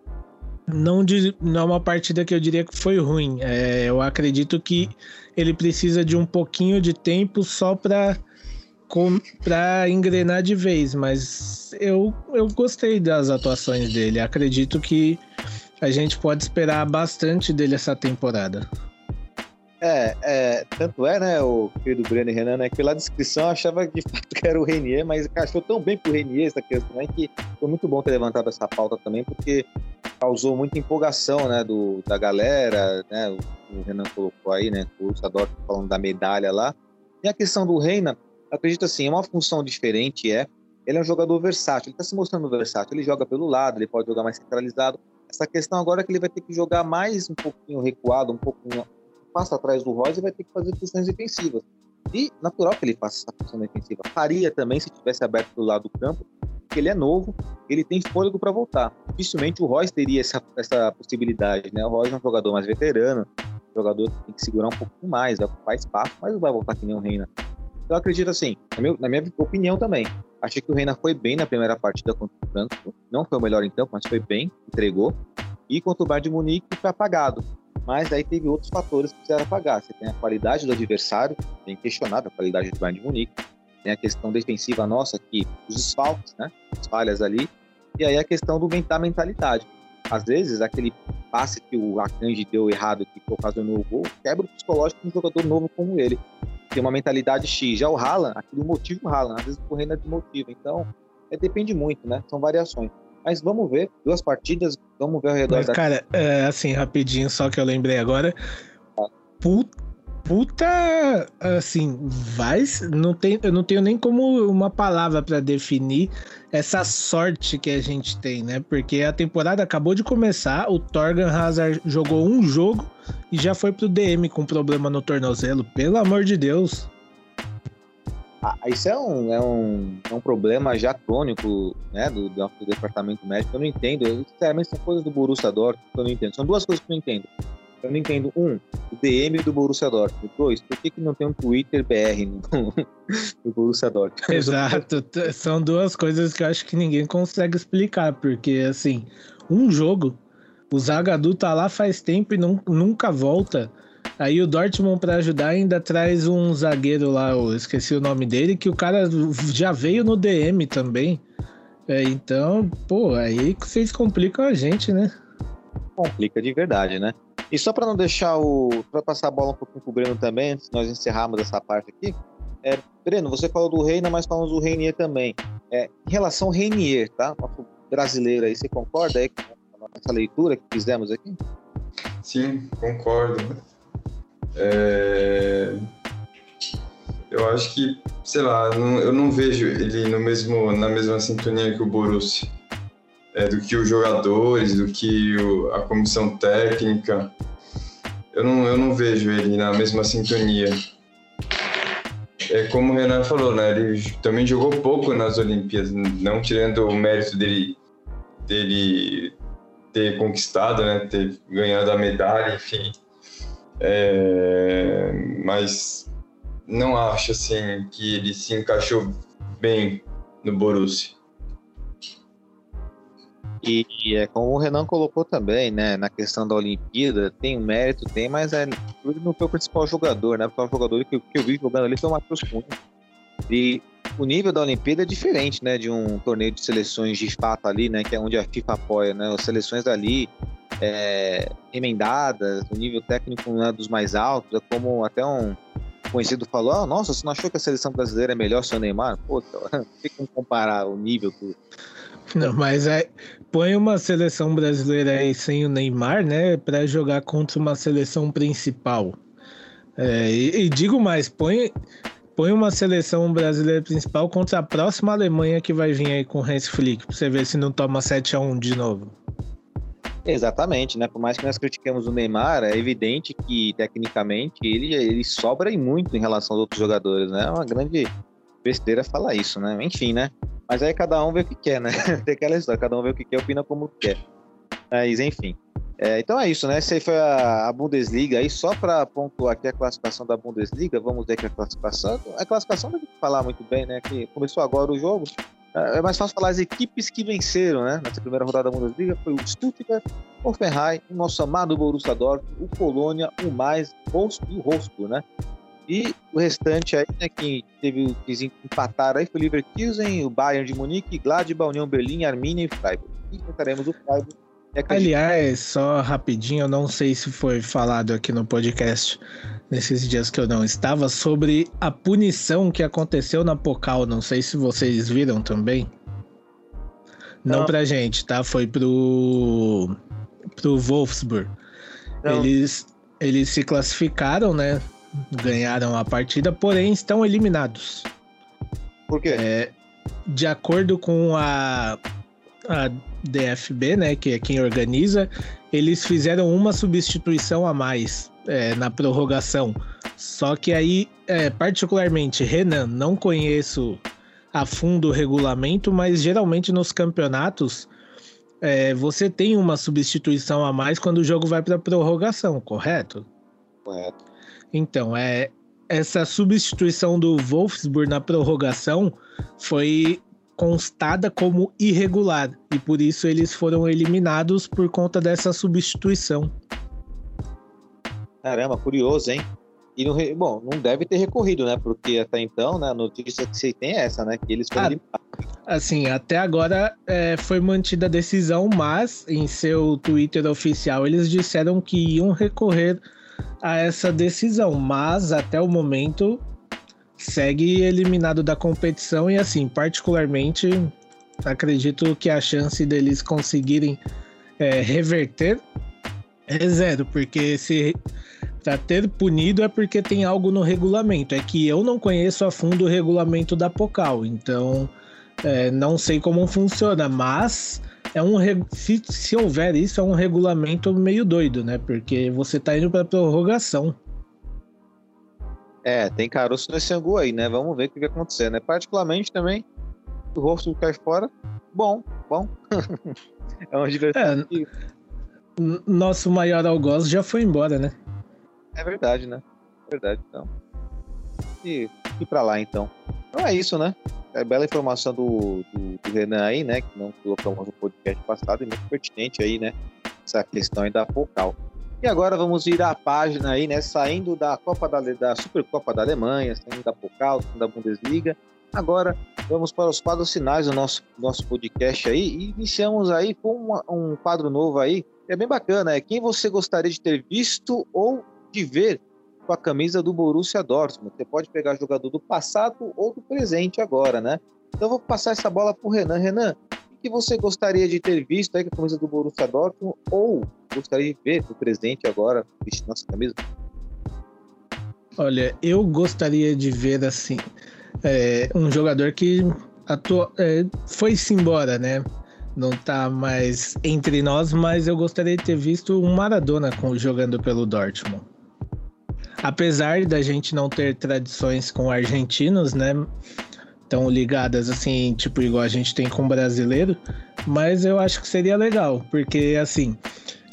não, de, não é uma partida que eu diria que foi ruim. É, eu acredito que ele precisa de um pouquinho de tempo só para para engrenar de vez, mas eu, eu gostei das atuações dele. Acredito que a gente pode esperar bastante dele essa temporada. É, é, tanto é, né, o querido Breno e Renan, né, que pela descrição eu achava de fato que era o Renier, mas encaixou tão bem pro Renier essa questão, né, que foi muito bom ter levantado essa pauta também, porque causou muita empolgação, né, do, da galera, né, o, o Renan colocou aí, né, o Sador falando da medalha lá, e a questão do Reina, acredito assim, é uma função diferente, é. Ele é um jogador versátil, ele está se mostrando versátil. Ele joga pelo lado, ele pode jogar mais centralizado. Essa questão agora é que ele vai ter que jogar mais um pouquinho recuado, um pouquinho passo atrás do e vai ter que fazer funções defensivas. E natural que ele faça essa função defensiva. Faria também se tivesse aberto do lado do campo, porque ele é novo, ele tem fôlego para voltar. Dificilmente o Royce teria essa, essa possibilidade, né? O Royce é um jogador mais veterano, jogador que tem que segurar um pouquinho mais, vai ocupar espaço, mas não vai voltar que nem o Reina. Então eu acredito assim, na minha, opinião também. Achei que o Reina foi bem na primeira partida contra o Frankfurt, não foi o melhor em campo, mas foi bem, entregou. E contra o Bayern de Munique foi apagado. Mas aí teve outros fatores que precisaram apagar. Você tem a qualidade do adversário, tem questionado a qualidade do Bayern de Munique. Tem a questão defensiva nossa, que os desfalques, né? As falhas ali. E aí a questão do da mentalidade. Às vezes, aquele passe que o Akanji deu errado, que ocasionou o gol, quebra o psicológico de um jogador novo como ele. Tem uma mentalidade X. Já o Haaland, aquilo motiva o Haaland. Às vezes o Reina desmotiva. Então, é, depende muito, né? São variações. Mas vamos ver, duas partidas, vamos ver ao redor Mas, da... cara, é, assim, rapidinho, só que eu lembrei agora. Puta, puta assim, vai. Não tem, eu não tenho nem como uma palavra para definir essa sorte que a gente tem, né? Porque a temporada acabou de começar, o Torgan Hazard jogou um jogo e já foi pro DM com problema no tornozelo. Pelo amor de Deus. Ah, isso é um, é, um, é um problema já crônico né, do, do, do departamento médico. Eu não entendo. Eu, são coisas do Borussia Dortmund que eu não entendo. São duas coisas que eu não entendo. Eu não entendo. Um, o DM do Borussia Dortmund. Dois, por que, que não tem um Twitter BR no, *laughs* no Borussia Dortmund? Exato. São duas coisas que eu acho que ninguém consegue explicar. Porque, assim, um jogo, o Zagadou tá lá faz tempo e não, nunca volta. Aí o Dortmund, para ajudar, ainda traz um zagueiro lá, eu esqueci o nome dele, que o cara já veio no DM também. É, então, pô, aí vocês complicam a gente, né? Complica de verdade, né? E só para não deixar o. para passar a bola um pouquinho pro Breno também, antes de nós encerrarmos essa parte aqui. É, Breno, você falou do Reina, mas falamos do Reinier também. É, em relação ao Reinier, tá? Nosso brasileiro aí, você concorda aí com essa leitura que fizemos aqui? Sim, concordo. É... Eu acho que, sei lá, não, eu não vejo ele no mesmo, na mesma sintonia que o Borussia. É, do que os jogadores, do que o, a comissão técnica. Eu não, eu não vejo ele na mesma sintonia. É como o Renan falou, né? Ele também jogou pouco nas Olimpíadas, não tirando o mérito dele, dele ter conquistado, né? Ter ganhado a medalha, enfim é, mas não acho assim que ele se encaixou bem no Borussia. E, e, é como o Renan colocou também, né, na questão da Olimpíada, tem mérito, tem, mas é, ele não foi o principal jogador, né? O principal jogador que, que eu vi jogando ali foi o Matheus Cunha. E o nível da Olimpíada é diferente, né, de um torneio de seleções de fato ali, né, que é onde a FIFA apoia, né? As seleções ali é, emendadas, o nível técnico não é dos mais altos, é como até um conhecido falou, ah, nossa, você não achou que a seleção brasileira é melhor sem o Neymar? Pô, *laughs* tem como comparar o nível do... Não, mas é, põe uma seleção brasileira aí sem o Neymar, né, para jogar contra uma seleção principal. É, e, e, digo mais, põe, põe uma seleção brasileira principal contra a próxima Alemanha que vai vir aí com o Hans Flick, pra você ver se não toma 7 a 1 de novo. Exatamente, né? Por mais que nós critiquemos o Neymar, é evidente que tecnicamente ele, ele sobra e muito em relação aos outros jogadores, né? É uma grande besteira falar isso, né? Enfim, né? Mas aí cada um vê o que quer, né? *laughs* Tem aquela história, cada um vê o que quer, opina como quer. Mas enfim. É, então é isso, né? Essa aí foi a, a Bundesliga. Aí só para pontuar aqui a classificação da Bundesliga, vamos ver que a classificação. A classificação não tem que falar muito bem, né? Que começou agora o jogo. É, é mais fácil falar as equipes que venceram, né? Nessa primeira rodada da Bundesliga foi o Stuttgart, o Hoffenheim, o nosso amado Borussia Dortmund, o Colônia, o Mais, o Wolfsburg, né? E o restante aí, né, que teve que empatar aí foi o Leverkusen, o Bayern de Munique, Gladbach, União Berlim, Arminia e Freiburg. E enfrentaremos o Freiburg. Aliás, só rapidinho, eu não sei se foi falado aqui no podcast nesses dias que eu não estava, sobre a punição que aconteceu na Pocal. Não sei se vocês viram também. Não, não pra gente, tá? Foi pro, pro Wolfsburg. Eles, eles se classificaram, né? Ganharam a partida, porém estão eliminados. Por quê? É, de acordo com a, a DFB, né? Que é quem organiza, eles fizeram uma substituição a mais é, na prorrogação. Só que aí, é, particularmente, Renan, não conheço a fundo o regulamento, mas geralmente nos campeonatos é, você tem uma substituição a mais quando o jogo vai para prorrogação, correto? Correto. Então, é, essa substituição do Wolfsburg na prorrogação foi constada como irregular e por isso eles foram eliminados por conta dessa substituição. Caramba, curioso, hein? E não, bom, não deve ter recorrido, né? Porque até então, né, a notícia que você tem é essa, né? Que eles foram ah, Assim, até agora é, foi mantida a decisão, mas em seu Twitter oficial eles disseram que iam recorrer a essa decisão, mas até o momento segue eliminado da competição e assim, particularmente acredito que a chance deles conseguirem é, reverter é zero, porque se para ter punido é porque tem algo no regulamento. É que eu não conheço a fundo o regulamento da Pocal, então é, não sei como funciona, mas é um se, se houver isso é um regulamento meio doido, né? Porque você tá indo para prorrogação. É, tem caroço nesse angu aí, né? Vamos ver o que vai acontecer, né? Particularmente também, o rosto cai fora. Bom, bom. *laughs* é uma diversão. É, nosso maior algoz já foi embora, né? É verdade, né? É verdade, então. E, e pra lá, então. Então é isso, né? É bela informação do, do, do, Renan aí, né? Que não colocamos no podcast passado e muito pertinente aí, né? Essa questão aí da focal. E agora vamos virar a página aí, né? Saindo da Copa da, da Supercopa da Alemanha, saindo da Pokal, saindo da Bundesliga. Agora vamos para os quadros finais do nosso, nosso podcast aí e iniciamos aí com uma, um quadro novo aí. É bem bacana, é quem você gostaria de ter visto ou de ver com a camisa do Borussia Dortmund. Você pode pegar jogador do passado ou do presente agora, né? Então eu vou passar essa bola para o Renan. Renan, que você gostaria de ter visto aí com a camisa do Borussia Dortmund ou gostaria de ver do presente agora vestindo nossa camisa? Olha, eu gostaria de ver assim é, um jogador que atua, é, foi-se embora, né? Não tá mais entre nós, mas eu gostaria de ter visto um Maradona com, jogando pelo Dortmund apesar da gente não ter tradições com argentinos, né? Tão ligadas assim, tipo, igual a gente tem com brasileiro, mas eu acho que seria legal, porque assim.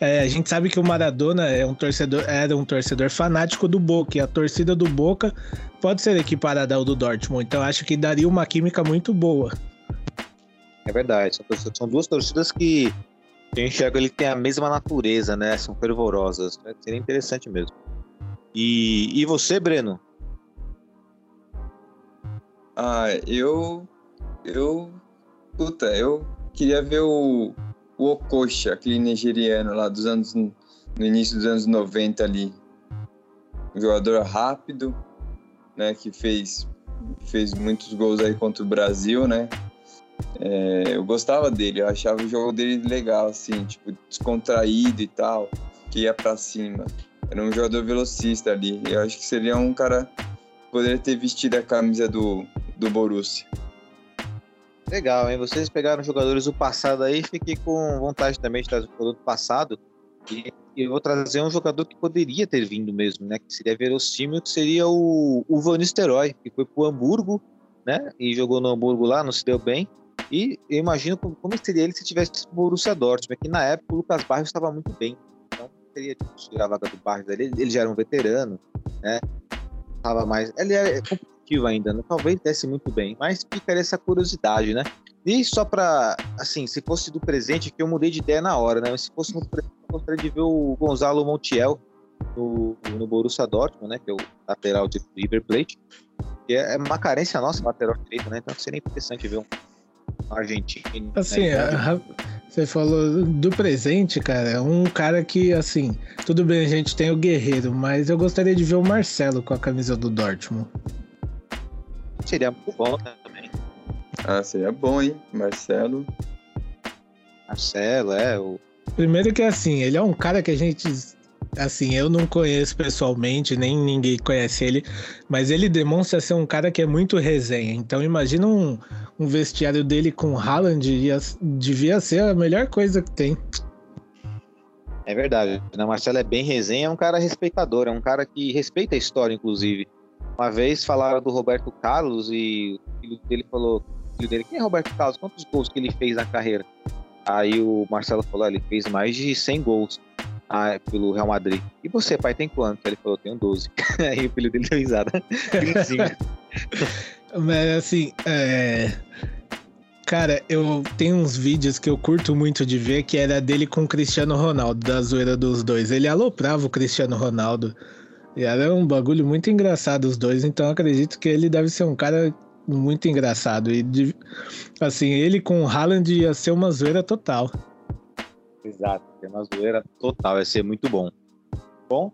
É, a gente sabe que o Maradona é um torcedor, era um torcedor fanático do Boca, e a torcida do Boca pode ser equiparada ao do Dortmund, então acho que daria uma química muito boa. É verdade, são duas torcidas que eu enxergo ele tem a mesma natureza, né? São fervorosas. Seria interessante mesmo. E, e você, Breno? Ah, eu. Eu. Puta, eu queria ver o, o Okocha, aquele nigeriano lá dos anos. No início dos anos 90 ali. Um jogador rápido, né? Que fez, fez muitos gols aí contra o Brasil, né? É, eu gostava dele, eu achava o jogo dele legal, assim, tipo, descontraído e tal, que ia para cima. Era um jogador velocista ali. Eu acho que seria um cara poderia ter vestido a camisa do, do Borussia. Legal, hein? Vocês pegaram jogadores do passado aí, fiquei com vontade também de trazer o jogador do passado. E eu vou trazer um jogador que poderia ter vindo mesmo, né? Que seria verossímil, que seria o, o Van Nistelrooy, que foi pro Hamburgo, né? E jogou no Hamburgo lá, não se deu bem. E eu imagino como, como seria ele se tivesse o Borussia Dortmund, que na época o Lucas Barros estava muito bem teria tirar a vaga do Barros ali. Ele já era um veterano, né? Tava mais. Ele é competitivo ainda, né? talvez desse muito bem, mas ficaria essa curiosidade, né? E só para, assim, se fosse do presente, que eu mudei de ideia na hora, né? Mas se fosse no presente, eu gostaria de ver o Gonzalo Montiel no, no Borussia Dortmund, né? Que é o lateral de River Plate. Que é uma carência nossa, lateral direito, né? Então seria interessante ver um argentino. Assim, né? Você falou do presente, cara. Um cara que, assim, tudo bem, a gente tem o Guerreiro, mas eu gostaria de ver o Marcelo com a camisa do Dortmund. Seria muito bom também. Ah, seria bom, hein? Marcelo. Marcelo, é. O... Primeiro que, assim, ele é um cara que a gente assim, eu não conheço pessoalmente, nem ninguém conhece ele, mas ele demonstra ser um cara que é muito resenha. Então imagina um, um vestiário dele com Haaland, ia, devia ser a melhor coisa que tem. É verdade. O Marcelo é bem resenha, é um cara respeitador, é um cara que respeita a história, inclusive. Uma vez falaram do Roberto Carlos e o filho dele falou, filho dele, quem é Roberto Carlos? Quantos gols que ele fez na carreira? Aí o Marcelo falou, ele fez mais de 100 gols ah, pelo Real Madrid. E você, pai, tem quanto? Ele falou, tenho 12. *laughs* Aí o filho dele deu risada. *laughs* Mas assim, é... Cara, eu tenho uns vídeos que eu curto muito de ver que era dele com o Cristiano Ronaldo, da zoeira dos dois. Ele aloprava o Cristiano Ronaldo. E era um bagulho muito engraçado os dois, então acredito que ele deve ser um cara muito engraçado. E assim, ele com o Haaland ia ser uma zoeira total. Exato, é uma zoeira total, ia ser muito bom. Bom,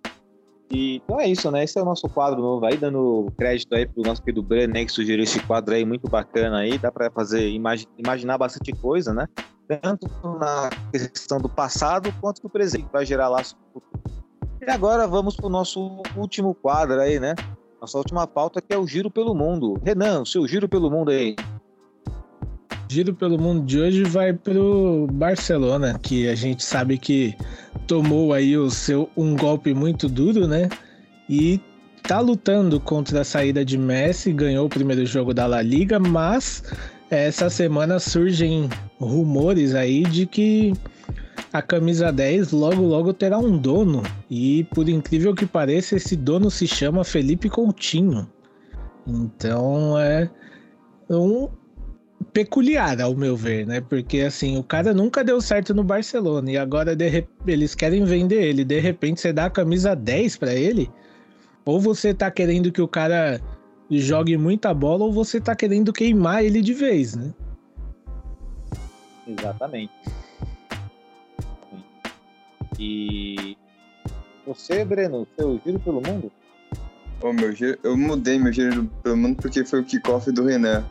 e, então é isso, né? Esse é o nosso quadro novo aí, dando crédito aí pro nosso querido Breno, né, que sugeriu esse quadro aí muito bacana aí, dá para fazer, imagi imaginar bastante coisa, né? Tanto na questão do passado quanto do presente, vai gerar laço. E agora vamos pro nosso último quadro aí, né? Nossa última pauta que é o Giro pelo Mundo. Renan, o seu Giro pelo Mundo aí. Giro pelo Mundo de hoje vai pro Barcelona, que a gente sabe que tomou aí o seu um golpe muito duro, né? E tá lutando contra a saída de Messi, ganhou o primeiro jogo da La Liga, mas essa semana surgem rumores aí de que a camisa 10 logo logo terá um dono e por incrível que pareça esse dono se chama Felipe Coutinho. Então é um peculiar, ao meu ver, né? Porque assim, o cara nunca deu certo no Barcelona e agora de, eles querem vender ele. De repente você dá a camisa 10 para ele? Ou você tá querendo que o cara jogue muita bola ou você tá querendo queimar ele de vez, né? Exatamente. E você, Breno, seu giro pelo mundo? Oh, meu giro, eu mudei meu giro pelo mundo porque foi o kickoff do Renan.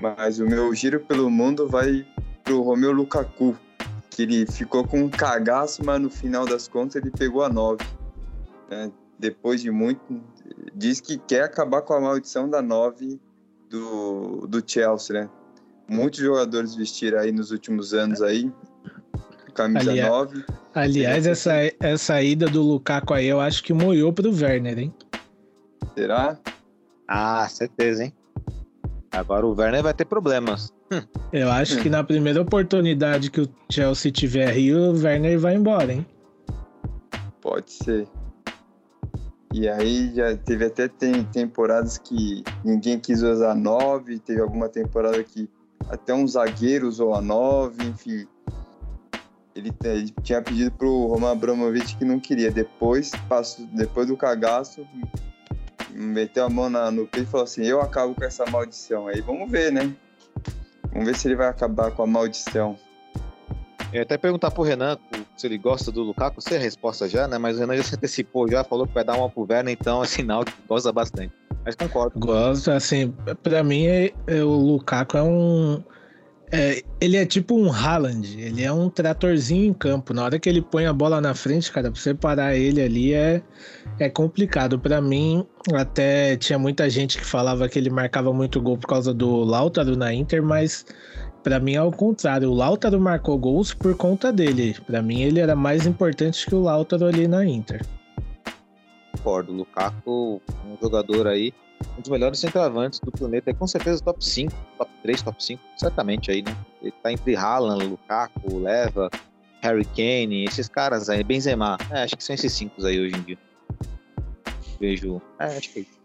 Mas o meu giro pelo mundo vai pro Romeu Lukaku, que ele ficou com um cagaço, mas no final das contas ele pegou a 9. Né? Depois de muito. Diz que quer acabar com a maldição da 9 do, do Chelsea, né? Muitos jogadores vestiram aí nos últimos anos aí. Camisa Aliás, 9. Aliás, essa, essa ida do Lukaku aí eu acho que moiou pro Werner, hein? Será? Ah, certeza, hein? Agora o Werner vai ter problemas. Eu acho que na primeira oportunidade que o Chelsea tiver aí, o Werner vai embora, hein? Pode ser. E aí já teve até tem, temporadas que ninguém quis usar 9, teve alguma temporada que até um zagueiro usou a 9, enfim. Ele, ele tinha pedido pro Roman Abramovich que não queria. Depois, passou, depois do cagaço, meteu a mão na, no peito e falou assim: Eu acabo com essa maldição. Aí vamos ver, né? Vamos ver se ele vai acabar com a maldição. Eu ia até perguntar pro Renan se ele gosta do Lukaku, sei a resposta já, né? Mas o Renan já se antecipou, já falou que vai dar uma pro Werner, então *laughs* é sinal que gosta bastante. Mas concordo. Gosto, assim, pra mim é, é, o Lukaku é um. É, ele é tipo um Haaland, ele é um tratorzinho em campo. Na hora que ele põe a bola na frente, cara, pra você parar ele ali é, é complicado. Para mim, até tinha muita gente que falava que ele marcava muito gol por causa do Lautaro na Inter, mas para mim é o contrário. O Lautaro marcou gols por conta dele. Para mim, ele era mais importante que o Lautaro ali na Inter. Concordo. Lukaku, um jogador aí um dos melhores centroavantes do planeta, é com certeza top 5, top 3, top 5, certamente aí, né? Ele tá entre Haaland, Lukaku, Leva, Harry Kane, esses caras aí, Benzema, é, acho que são esses cinco aí hoje em dia. Vejo, é, acho que é isso.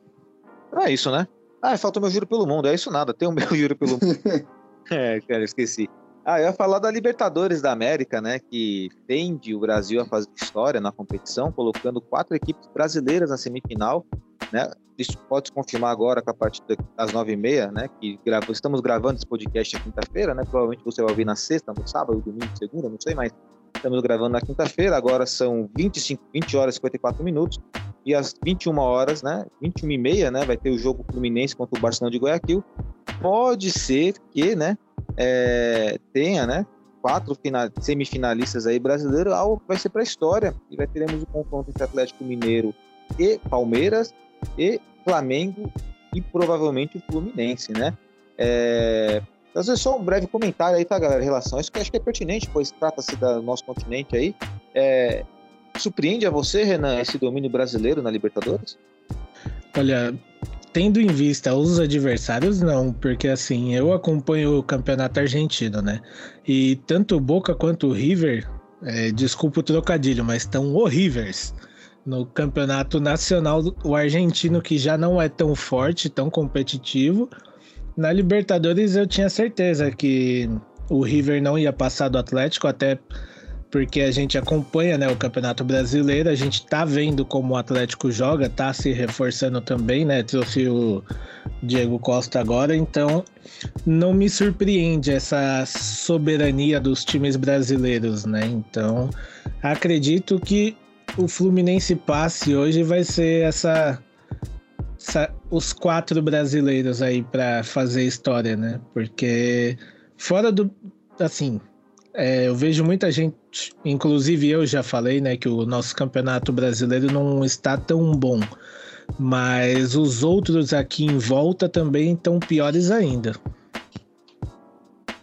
Isso, né? Ah, falta o meu giro pelo mundo, é isso nada, tem o *laughs* meu giro pelo mundo. *laughs* é, cara, esqueci. Ah, eu ia falar da Libertadores da América, né? Que tende o Brasil a fazer história na competição, colocando quatro equipes brasileiras na semifinal, né? Isso pode se confirmar agora com a partir das nove e meia, né? Que grava, estamos gravando esse podcast na quinta-feira, né? Provavelmente você vai ouvir na sexta, no sábado, domingo, segunda, não sei, mais. estamos gravando na quinta-feira. Agora são 25, 20 horas e 54 minutos e às 21 horas, né? 21 e meia, né? Vai ter o jogo Fluminense contra o Barcelona de Guayaquil. Pode ser que, né? é, tenha, né? Quatro final, semifinalistas aí brasileiros, algo que vai ser para a história. E vai teremos o confronto entre Atlético Mineiro e Palmeiras, e Flamengo e provavelmente o Fluminense, né? É, só um breve comentário aí, tá, galera, em relação a isso, que acho que é pertinente, pois trata-se do nosso continente aí. É, surpreende a você, Renan, esse domínio brasileiro na Libertadores? Olha, tendo em vista os adversários, não, porque assim, eu acompanho o campeonato argentino, né? E tanto o Boca quanto o River, é, desculpa o trocadilho, mas estão horríveis. No campeonato nacional, o argentino que já não é tão forte, tão competitivo. Na Libertadores eu tinha certeza que o River não ia passar do Atlético, até porque a gente acompanha né, o Campeonato Brasileiro, a gente tá vendo como o Atlético joga, tá se reforçando também, né? Trouxe o Diego Costa agora, então não me surpreende essa soberania dos times brasileiros, né? Então acredito que o Fluminense passe hoje vai ser essa, essa os quatro brasileiros aí para fazer história, né? Porque fora do assim é, eu vejo muita gente, inclusive eu já falei, né, que o nosso campeonato brasileiro não está tão bom. Mas os outros aqui em volta também estão piores ainda.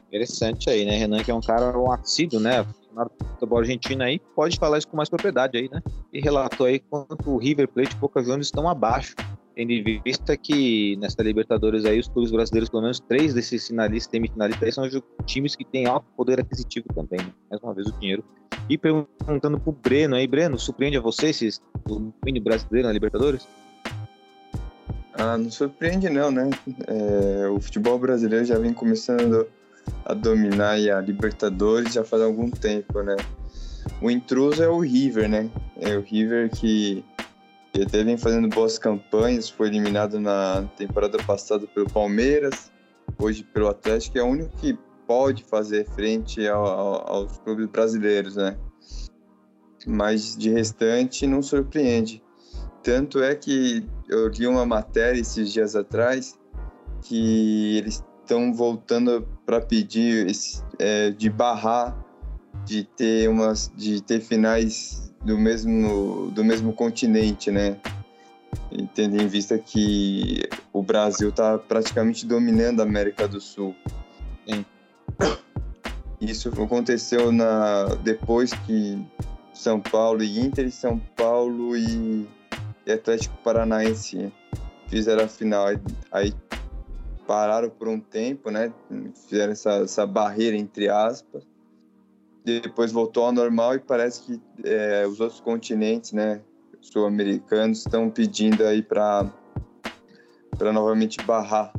Interessante aí, né? Renan, que é um cara um assíduo, né? Na futebol argentino aí, pode falar isso com mais propriedade aí, né? E relatou aí quanto o River Plate e Boca Juniors estão abaixo tendo em vista que nessa Libertadores aí, os clubes brasileiros, pelo menos três desses finalistas, semifinalistas aí, são times que têm alto poder aquisitivo também, né? mais uma vez o dinheiro. E perguntando pro Breno aí, Breno, surpreende a você esse domínio brasileiro na Libertadores? Ah, não surpreende não, né? É, o futebol brasileiro já vem começando a dominar a Libertadores já faz algum tempo, né? O intruso é o River, né? É o River que até vem fazendo boas campanhas, foi eliminado na temporada passada pelo Palmeiras, hoje pelo Atlético, é o único que pode fazer frente ao, ao, aos clubes brasileiros, né? Mas de restante não surpreende. Tanto é que eu li uma matéria esses dias atrás que eles estão voltando para pedir esse, é, de barrar de ter umas de ter finais do mesmo, do mesmo continente, né? E tendo em vista que o Brasil está praticamente dominando a América do Sul. Sim. Isso aconteceu na, depois que São Paulo e Inter, e São Paulo e, e Atlético Paranaense fizeram a final. Aí, pararam por um tempo, né? Fizeram essa, essa barreira entre aspas depois voltou ao normal e parece que é, os outros continentes, né, sul-americanos, estão pedindo aí para para novamente barrar,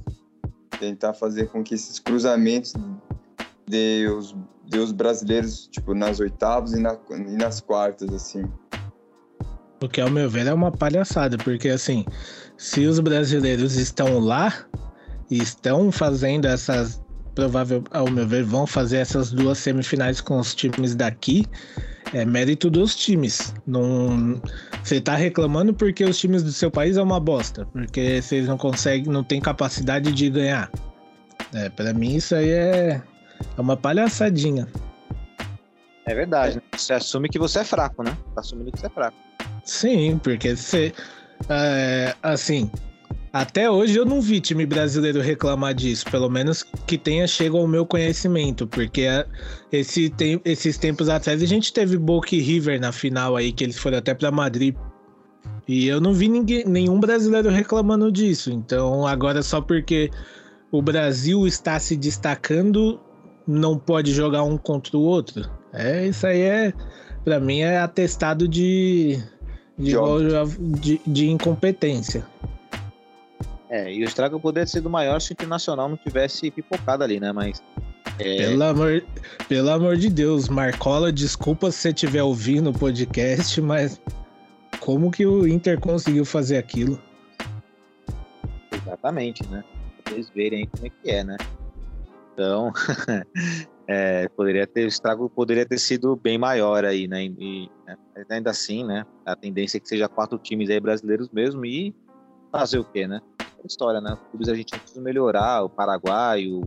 tentar fazer com que esses cruzamentos de os, de os brasileiros tipo nas oitavas e, na, e nas quartas assim. O que ao meu ver é uma palhaçada, porque assim, se os brasileiros estão lá e estão fazendo essas provável, ao meu ver, vão fazer essas duas semifinais com os times daqui. É mérito dos times. Não, você tá reclamando porque os times do seu país é uma bosta, porque vocês não conseguem, não tem capacidade de ganhar. É, para mim isso aí é, é uma palhaçadinha. É verdade. Né? Você assume que você é fraco, né? Tá assumindo que você é fraco. Sim, porque você, é, assim, até hoje eu não vi time brasileiro reclamar disso, pelo menos que tenha chego ao meu conhecimento, porque esse tem, esses tempos atrás a gente teve Boca e River na final aí, que eles foram até para Madrid. E eu não vi ninguém, nenhum brasileiro reclamando disso. Então agora só porque o Brasil está se destacando, não pode jogar um contra o outro. É, isso aí é, para mim, é atestado de, de, de, de incompetência. É, e o estrago poderia ter sido maior se o Internacional não tivesse pipocado ali, né? Mas. É... Pelo, amor, pelo amor de Deus, Marcola, desculpa se você estiver ouvindo o podcast, mas como que o Inter conseguiu fazer aquilo? Exatamente, né? Pra vocês verem como é que é, né? Então, *laughs* é, poderia ter, o estrago poderia ter sido bem maior aí, né? E, né? ainda assim, né? A tendência é que seja quatro times aí brasileiros mesmo e fazer o quê, né? História, né? Os clubes argentinos melhorar, o Paraguai, o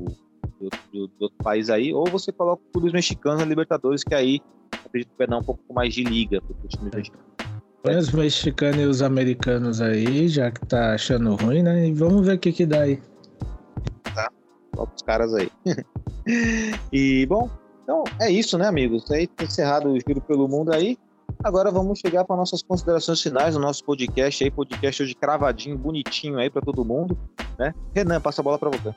do, do, do, outro país aí, ou você coloca os clubes mexicanos na Libertadores, que aí acredito que vai dar um pouco mais de liga para os times mexicanos. Põe os mexicanos e os americanos aí, já que tá achando ruim, né? E vamos ver o que que dá aí. Tá, coloca os caras aí. *laughs* e, bom, então é isso, né, amigos? Aí tá encerrado o Giro pelo Mundo aí. Agora vamos chegar para nossas considerações finais no nosso podcast aí, podcast hoje cravadinho, bonitinho aí para todo mundo, né? Renan, passa a bola para você.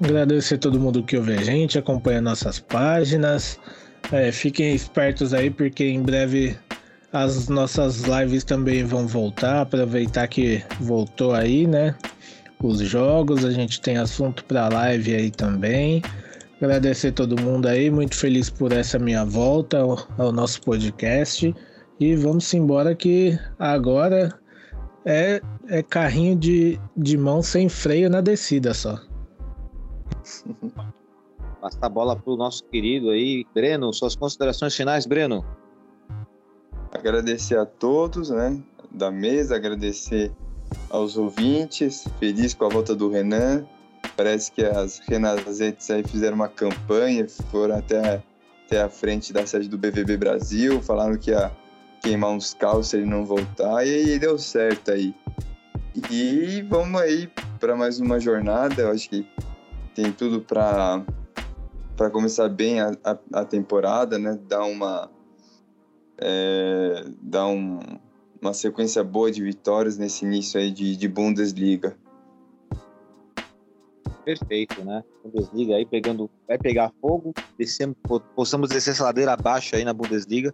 Agradecer a todo mundo que ouve a gente, acompanha nossas páginas. É, fiquem espertos aí, porque em breve as nossas lives também vão voltar. Aproveitar que voltou aí, né? Os jogos, a gente tem assunto para live aí também. Agradecer todo mundo aí, muito feliz por essa minha volta ao, ao nosso podcast. E vamos embora que agora é, é carrinho de, de mão sem freio na descida só. *laughs* Passa a bola pro nosso querido aí, Breno. Suas considerações finais, Breno. Agradecer a todos, né, da mesa, agradecer aos ouvintes, feliz com a volta do Renan, Parece que as Renazetes aí fizeram uma campanha, foram até, até a frente da sede do BVB Brasil, falaram que ia queimar uns carros se ele não voltar, e aí deu certo aí. E vamos aí para mais uma jornada, eu acho que tem tudo para para começar bem a, a, a, temporada, né? Dar uma é, dar um, uma sequência boa de vitórias nesse início aí de, de Bundesliga perfeito, né? Bundesliga aí pegando, vai pegar fogo, descemos, possamos descer essa ladeira abaixo aí na Bundesliga,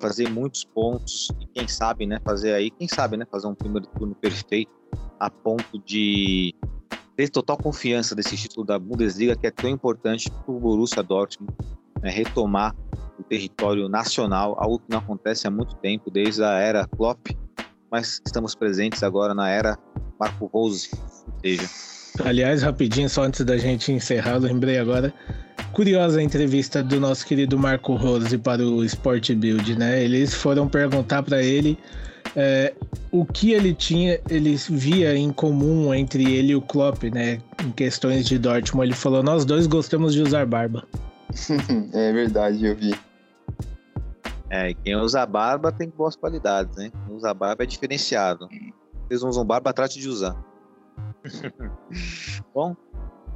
fazer muitos pontos e quem sabe, né? Fazer aí, quem sabe, né? Fazer um primeiro turno perfeito a ponto de ter total confiança desse título da Bundesliga que é tão importante para o Borussia Dortmund né? retomar o território nacional, algo que não acontece há muito tempo, desde a era Klopp, mas estamos presentes agora na era Marco Rose, ou seja, Aliás, rapidinho, só antes da gente encerrar, lembrei agora. Curiosa a entrevista do nosso querido Marco Rose para o Sport Build, né? Eles foram perguntar para ele é, o que ele tinha, ele via em comum entre ele e o Klopp, né? Em questões de Dortmund. Ele falou: Nós dois gostamos de usar barba. *laughs* é verdade, eu vi. É, quem usa barba tem boas qualidades, né? Quem usa barba é diferenciado. Vocês não usam barba, trate de usar. *laughs* Bom,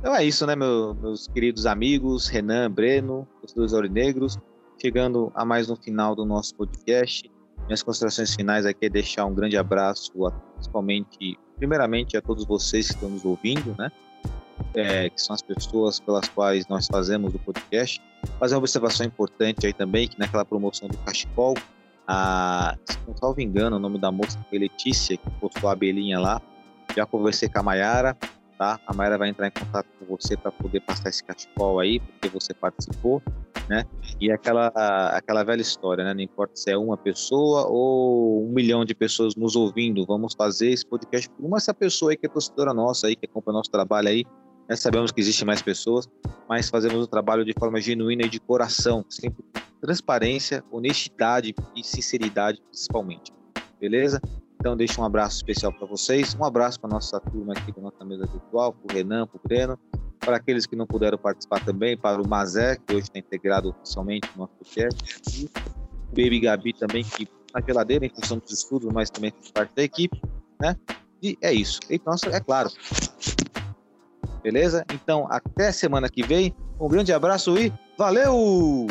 então é isso, né, meu, meus queridos amigos, Renan, Breno, os dois aurinegros, chegando a mais um final do nosso podcast. Minhas considerações finais aqui é deixar um grande abraço, a, principalmente, primeiramente, a todos vocês que estão nos ouvindo, né? É, que são as pessoas pelas quais nós fazemos o podcast. Fazer uma observação importante aí também, que naquela promoção do Cachecol, a, se não salvo engano, o nome da moça foi Letícia, que postou a abelhinha lá, já conversei com a Mayara, tá? A Mayara vai entrar em contato com você para poder passar esse cachecol aí, porque você participou, né? E aquela, aquela velha história, né? Não importa se é uma pessoa ou um milhão de pessoas nos ouvindo, vamos fazer esse podcast por uma essa pessoa aí que é torcedora nossa aí, que acompanha nosso trabalho aí. Nós sabemos que existe mais pessoas, mas fazemos o trabalho de forma genuína e de coração, sempre transparência, honestidade e sinceridade, principalmente. Beleza? Então, deixo um abraço especial para vocês, um abraço para nossa turma aqui da nossa mesa virtual, para o Renan, para o Breno, para aqueles que não puderam participar também, para o Mazé, que hoje está integrado oficialmente no nosso podcast, e o Baby Gabi também, que na geladeira, em função dos estudos, mas também faz parte da equipe, né? E é isso. Então, é claro. Beleza? Então, até semana que vem. Um grande abraço e valeu!